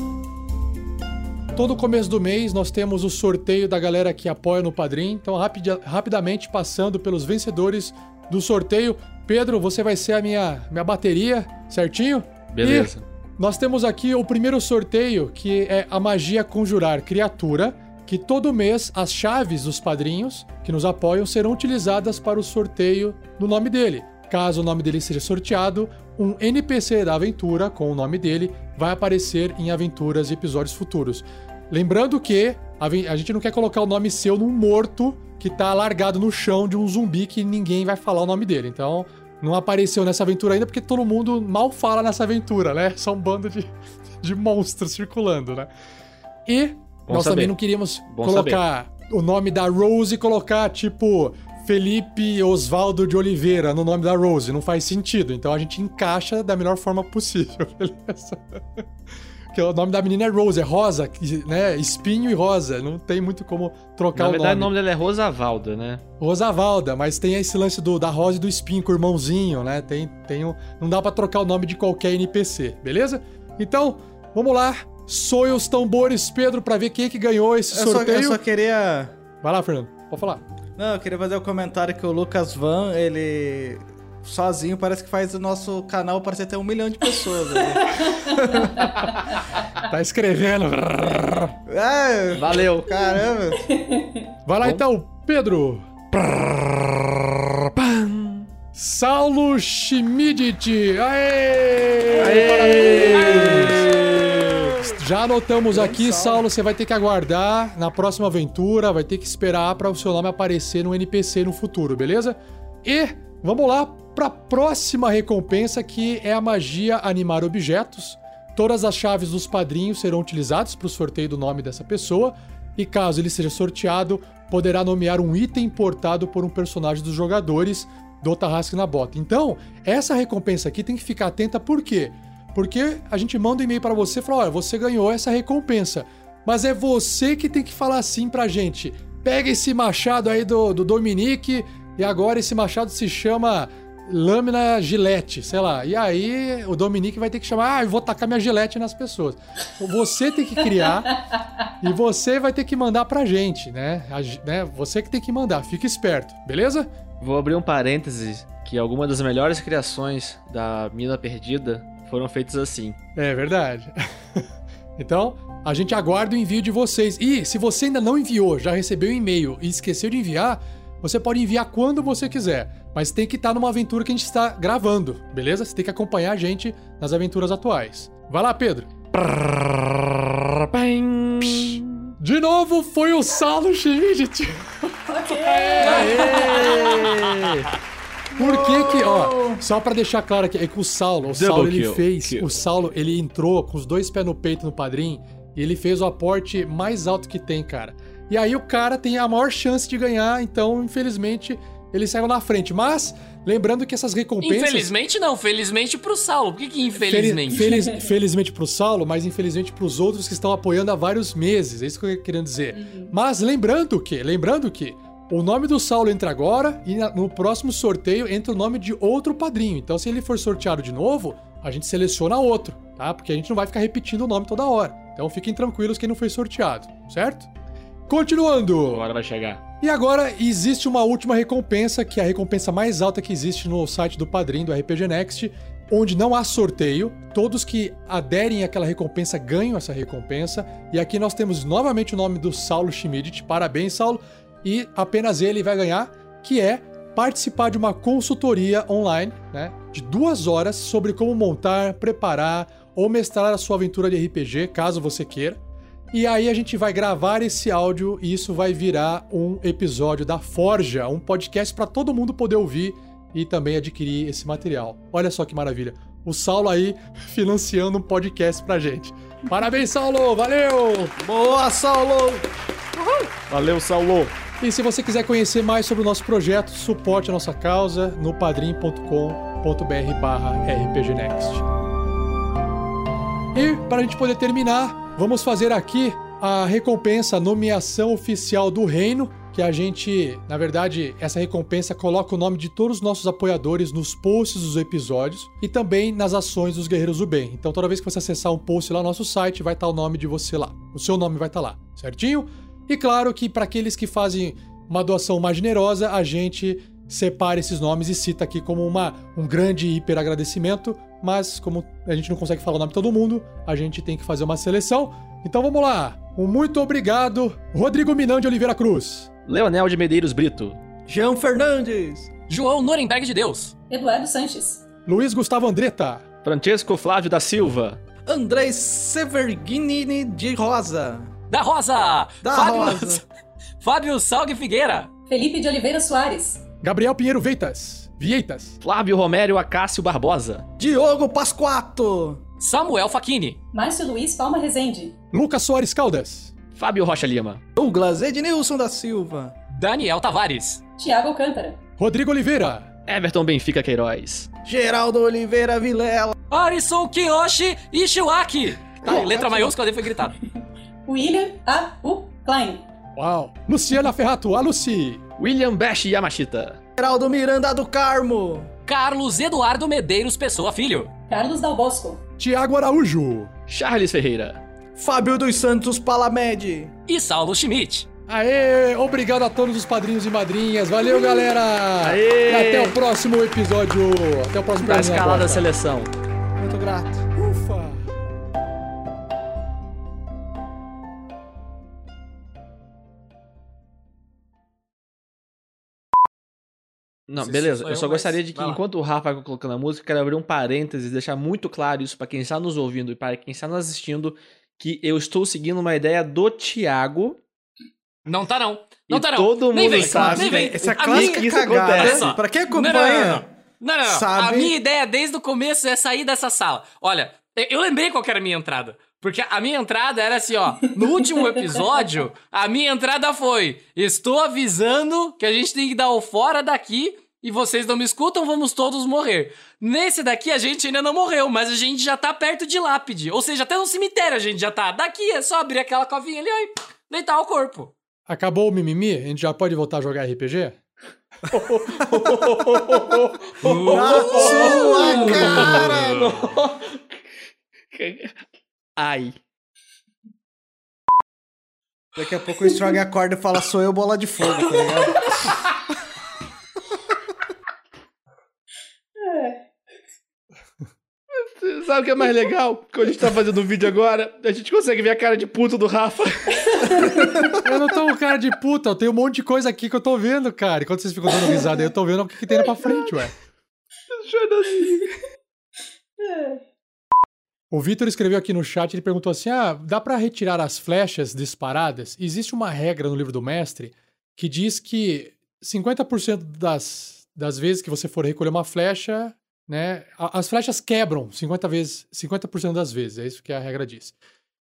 Todo começo do mês nós temos o sorteio da galera que apoia no Padrim. Então, rapidi- rapidamente passando pelos vencedores do sorteio. Pedro, você vai ser a minha, minha bateria, certinho? Beleza. E nós temos aqui o primeiro sorteio, que é a magia conjurar criatura, que todo mês as chaves dos padrinhos que nos apoiam serão utilizadas para o sorteio do nome dele. Caso o nome dele seja sorteado, um NPC da aventura com o nome dele vai aparecer em aventuras e episódios futuros. Lembrando que a, gente não quer colocar o nome seu num morto que tá largado no chão de um zumbi que ninguém vai falar o nome dele. Então, não apareceu nessa aventura ainda porque todo mundo mal fala nessa aventura, né? *laughs* Só um bando de, de monstros circulando, né? E Bom nós saber. também não queríamos Bom colocar o nome da Rose e colocar, tipo, Felipe Osvaldo de Oliveira no nome da Rose. Não faz sentido. Então a gente encaixa da melhor forma possível, *laughs* beleza? Porque o nome da menina é Rose, é rosa, né? Espinho e rosa. Não tem muito como trocar Na o verdade, o nome. nome dela é Rosavalda, né? Rosavalda, mas tem esse lance do, da rosa e do espinho com o irmãozinho, né? Tem, tem um, não dá pra trocar o nome de qualquer NPC, beleza? Então, vamos lá. Soe os tambores, Pedro, pra ver quem é que ganhou esse Eu só, sorteio. eu só queria. Vai lá, Fernando. Pode falar. Não, eu queria fazer o comentário que o Lucas Van, ele. Sozinho parece que faz o nosso canal parecer ter um milhão de pessoas. ali. *laughs* Tá escrevendo. é, Valeu! caramba. Vai lá então, Pedro. Saulo Schmidt. Aê! Parabéns! Já anotamos aqui, Saulo, você vai ter que aguardar na próxima aventura, vai ter que esperar para o seu nome aparecer no NPC no futuro, beleza? E vamos lá para a próxima recompensa que é a magia animar objetos. Todas as chaves dos padrinhos serão utilizadas para o sorteio do nome dessa pessoa e caso ele seja sorteado, poderá nomear um item importado por um personagem dos jogadores do Tarrasque na Bota. Então, essa recompensa aqui tem que ficar atenta por quê? Porque a gente manda um e-mail para você e fala: olha, você ganhou essa recompensa. Mas é você que tem que falar assim pra gente. Pega esse machado aí do, do Dominique e agora esse machado se chama Lâmina Gilete, sei lá. E aí o Dominique vai ter que chamar, ah, eu vou tacar minha gilete nas pessoas. Você tem que criar e você vai ter que mandar pra gente, né? A né? Você que tem que mandar, fica esperto, beleza? Vou abrir um parênteses que algumas das melhores criações da Mina Perdida foram feitas assim. É verdade. *laughs* então, a gente aguarda o envio de vocês. E se você ainda não enviou, já recebeu o e-mail e esqueceu de enviar, você pode enviar quando você quiser. Mas tem que estar numa aventura que a gente está gravando, beleza? Você tem que acompanhar a gente nas aventuras atuais. Vai lá, Pedro. De novo foi o Saulo Schmidt. *laughs* Por que que, ó, só pra deixar claro aqui, é que o Saulo, o Saulo ele kill, fez, kill. o Saulo ele entrou com os dois pés no peito no padrinho e ele fez o aporte mais alto que tem, cara. E aí o cara tem a maior chance de ganhar, então infelizmente ele saiu na frente. Mas lembrando que essas recompensas Infelizmente não, felizmente pro Saulo. Por que, que Feliz- infelizmente? feliz- felizmente pro Saulo, mas infelizmente pros outros que estão apoiando há vários meses. É isso que eu queria dizer. Mas lembrando que, lembrando que o nome do Saulo entra agora e no próximo sorteio entra o nome de outro padrinho. Então, se ele for sorteado de novo, a gente seleciona outro, tá? Porque a gente não vai ficar repetindo o nome toda hora. Então, fiquem tranquilos quem não foi sorteado, certo? Continuando. Agora vai chegar. E agora existe uma última recompensa, que é a recompensa mais alta que existe no site do Padrim do RPG Next, onde não há sorteio. Todos que aderem àquela recompensa ganham essa recompensa. E aqui nós temos novamente o nome do Saulo Schmidt. Parabéns, Saulo. E apenas ele vai ganhar, que é participar de uma consultoria online, né, de duas horas sobre como montar, preparar ou mestrar a sua aventura de RPG, caso você queira. E aí a gente vai gravar esse áudio e isso vai virar um episódio da Forja, um podcast para todo mundo poder ouvir e também adquirir esse material. Olha só que maravilha. O Saulo aí *laughs* financiando um podcast pra gente. Parabéns, Saulo! Valeu! Boa, Saulo! Valeu, Saulo. E se você quiser conhecer mais sobre o nosso projeto, suporte a nossa causa no padrim.com.br barra rpgnext. E para a gente poder terminar, vamos fazer aqui a recompensa, a nomeação oficial do reino, que a gente, na verdade, essa recompensa coloca o nome de todos os nossos apoiadores nos posts dos episódios e também nas ações dos Guerreiros do Bem. Então toda vez que você acessar um post lá no nosso site, vai estar o nome de você lá. O seu nome vai estar lá, certinho? E claro que para aqueles que fazem uma doação mais generosa, a gente separa esses nomes e cita aqui como uma, um grande hiper agradecimento, mas como a gente não consegue falar o nome de todo mundo, a gente tem que fazer uma seleção. Então vamos lá. Um muito obrigado, Rodrigo Minão de Oliveira Cruz. Leonel de Medeiros Brito. Jean Fernandes. João Nuremberg de Deus. Eduardo Sanches. Luiz Gustavo Andretta. Francesco Flávio da Silva. Andrei Severgnini de Rosa. Da Rosa. Da Fábio... Rosa. *laughs* Fábio Salgue Figueira. Felipe de Oliveira Soares. Gabriel Pinheiro Veitas. Vieitas. Flávio Romério Acácio Barbosa. Diogo Pasquato. Samuel Facchini. Márcio Luiz Palma Rezende. Lucas Soares Caldas. Fábio Rocha Lima. Douglas Ednilson da Silva. Daniel Tavares. Tiago Alcântara. Rodrigo Oliveira. Everton Benfica Queiroz. Geraldo Oliveira Vilela. Arison Kiyoshi Ishiwaki. Tá, letra maiúscula dele foi gritado. *laughs* William A. U. Klein. Uau. Luciana Ferrato. A Luci. William Bash Yamashita. Geraldo Miranda do Carmo. Carlos Eduardo Medeiros Pessoa Filho. Carlos Dal Bosco. Tiago Araújo. Charles Ferreira. Fábio dos Santos Palamed. E Saulo Schmidt. Aê, obrigado a todos os padrinhos e madrinhas. Valeu, galera. Aê. E até o próximo episódio. Até o próximo Da programa. escalada da seleção. Muito grato. Não, beleza. Eu só gostaria de que, enquanto o Rafa vai colocando a música, eu quero abrir um parênteses, deixar muito claro isso pra quem está nos ouvindo e para quem está nos assistindo, que eu estou seguindo uma ideia do Thiago. Não tá não. Não E tá não. todo Nem mundo vem, sabe, nem vem. Essa é A clássica minha- isso cagada. acontece. Pra quem Não, não, não, acompanha, não. Não, não. Sabe? A minha ideia desde o começo é sair dessa sala. Olha, eu- eu lembrei qual que era a minha entrada. Porque a minha entrada era assim, ó. No último *laughs* episódio, a minha entrada foi: Estou avisando que a gente tem que dar o fora daqui e vocês não me escutam, vamos todos morrer. Nesse daqui a gente ainda não morreu, mas a gente já tá perto de lápide. Ou seja, até no cemitério a gente já tá. Daqui é só abrir aquela covinha ali ó, e deitar o corpo. Acabou o mimimi? A gente já pode voltar a jogar RPG? *laughs* Sua cara! *laughs* Ai. Daqui a pouco o Strong acorda e fala: sou eu, bola de fogo, tá ligado? *laughs* Sabe o que é mais legal? Quando a gente tá fazendo um vídeo agora, a gente consegue ver a cara de puto do Rafa. *laughs* Eu não tô com cara de puta, eu tenho um monte de coisa aqui que eu tô vendo, cara. Enquanto vocês ficam dando risada aí, eu tô vendo o que, que tem lá pra frente, ué. O Vitor escreveu aqui no chat, ele perguntou assim: ah, dá pra retirar as flechas disparadas? Existe uma regra no livro do mestre que diz que 50% das, das vezes que você for recolher uma flecha, né, as flechas quebram 50 vezes, 50% das vezes, é isso que a regra diz.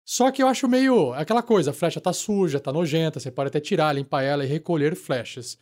Só que eu acho meio aquela coisa, a flecha tá suja, tá nojenta, você pode até tirar, limpar ela e recolher flechas.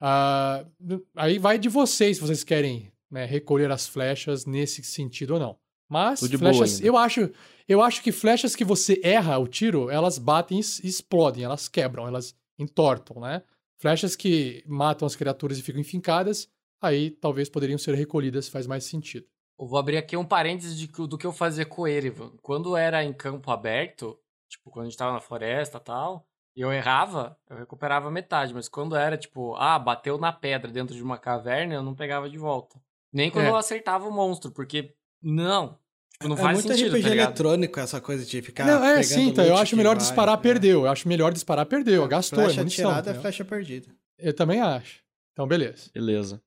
Ah, aí vai de vocês se vocês querem né, recolher as flechas nesse sentido ou não. Mas flechas, eu acho, eu acho que flechas que você erra o tiro, elas batem e explodem, elas quebram, elas entortam, né? Flechas que matam as criaturas e ficam enfincadas, aí talvez poderiam ser recolhidas, faz mais sentido. Eu vou abrir aqui um parênteses de que- do que eu fazia com o Erevan. Quando era em campo aberto, tipo, quando a gente tava na floresta e tal, e eu errava, eu recuperava metade. Mas quando era, tipo, ah, bateu na pedra dentro de uma caverna, eu não pegava de volta. Nem quando É. eu acertava o monstro, porque não. Tipo, não é faz muito sentido, RPG tá eletrônico essa coisa de ficar. não, é pegando sim, então. Eu acho melhor vai, disparar, é. perdeu. Eu acho melhor disparar, perdeu. Gastou, é Flecha munição. atirada é entendeu? flecha perdida. Eu também acho. Então, beleza. Beleza.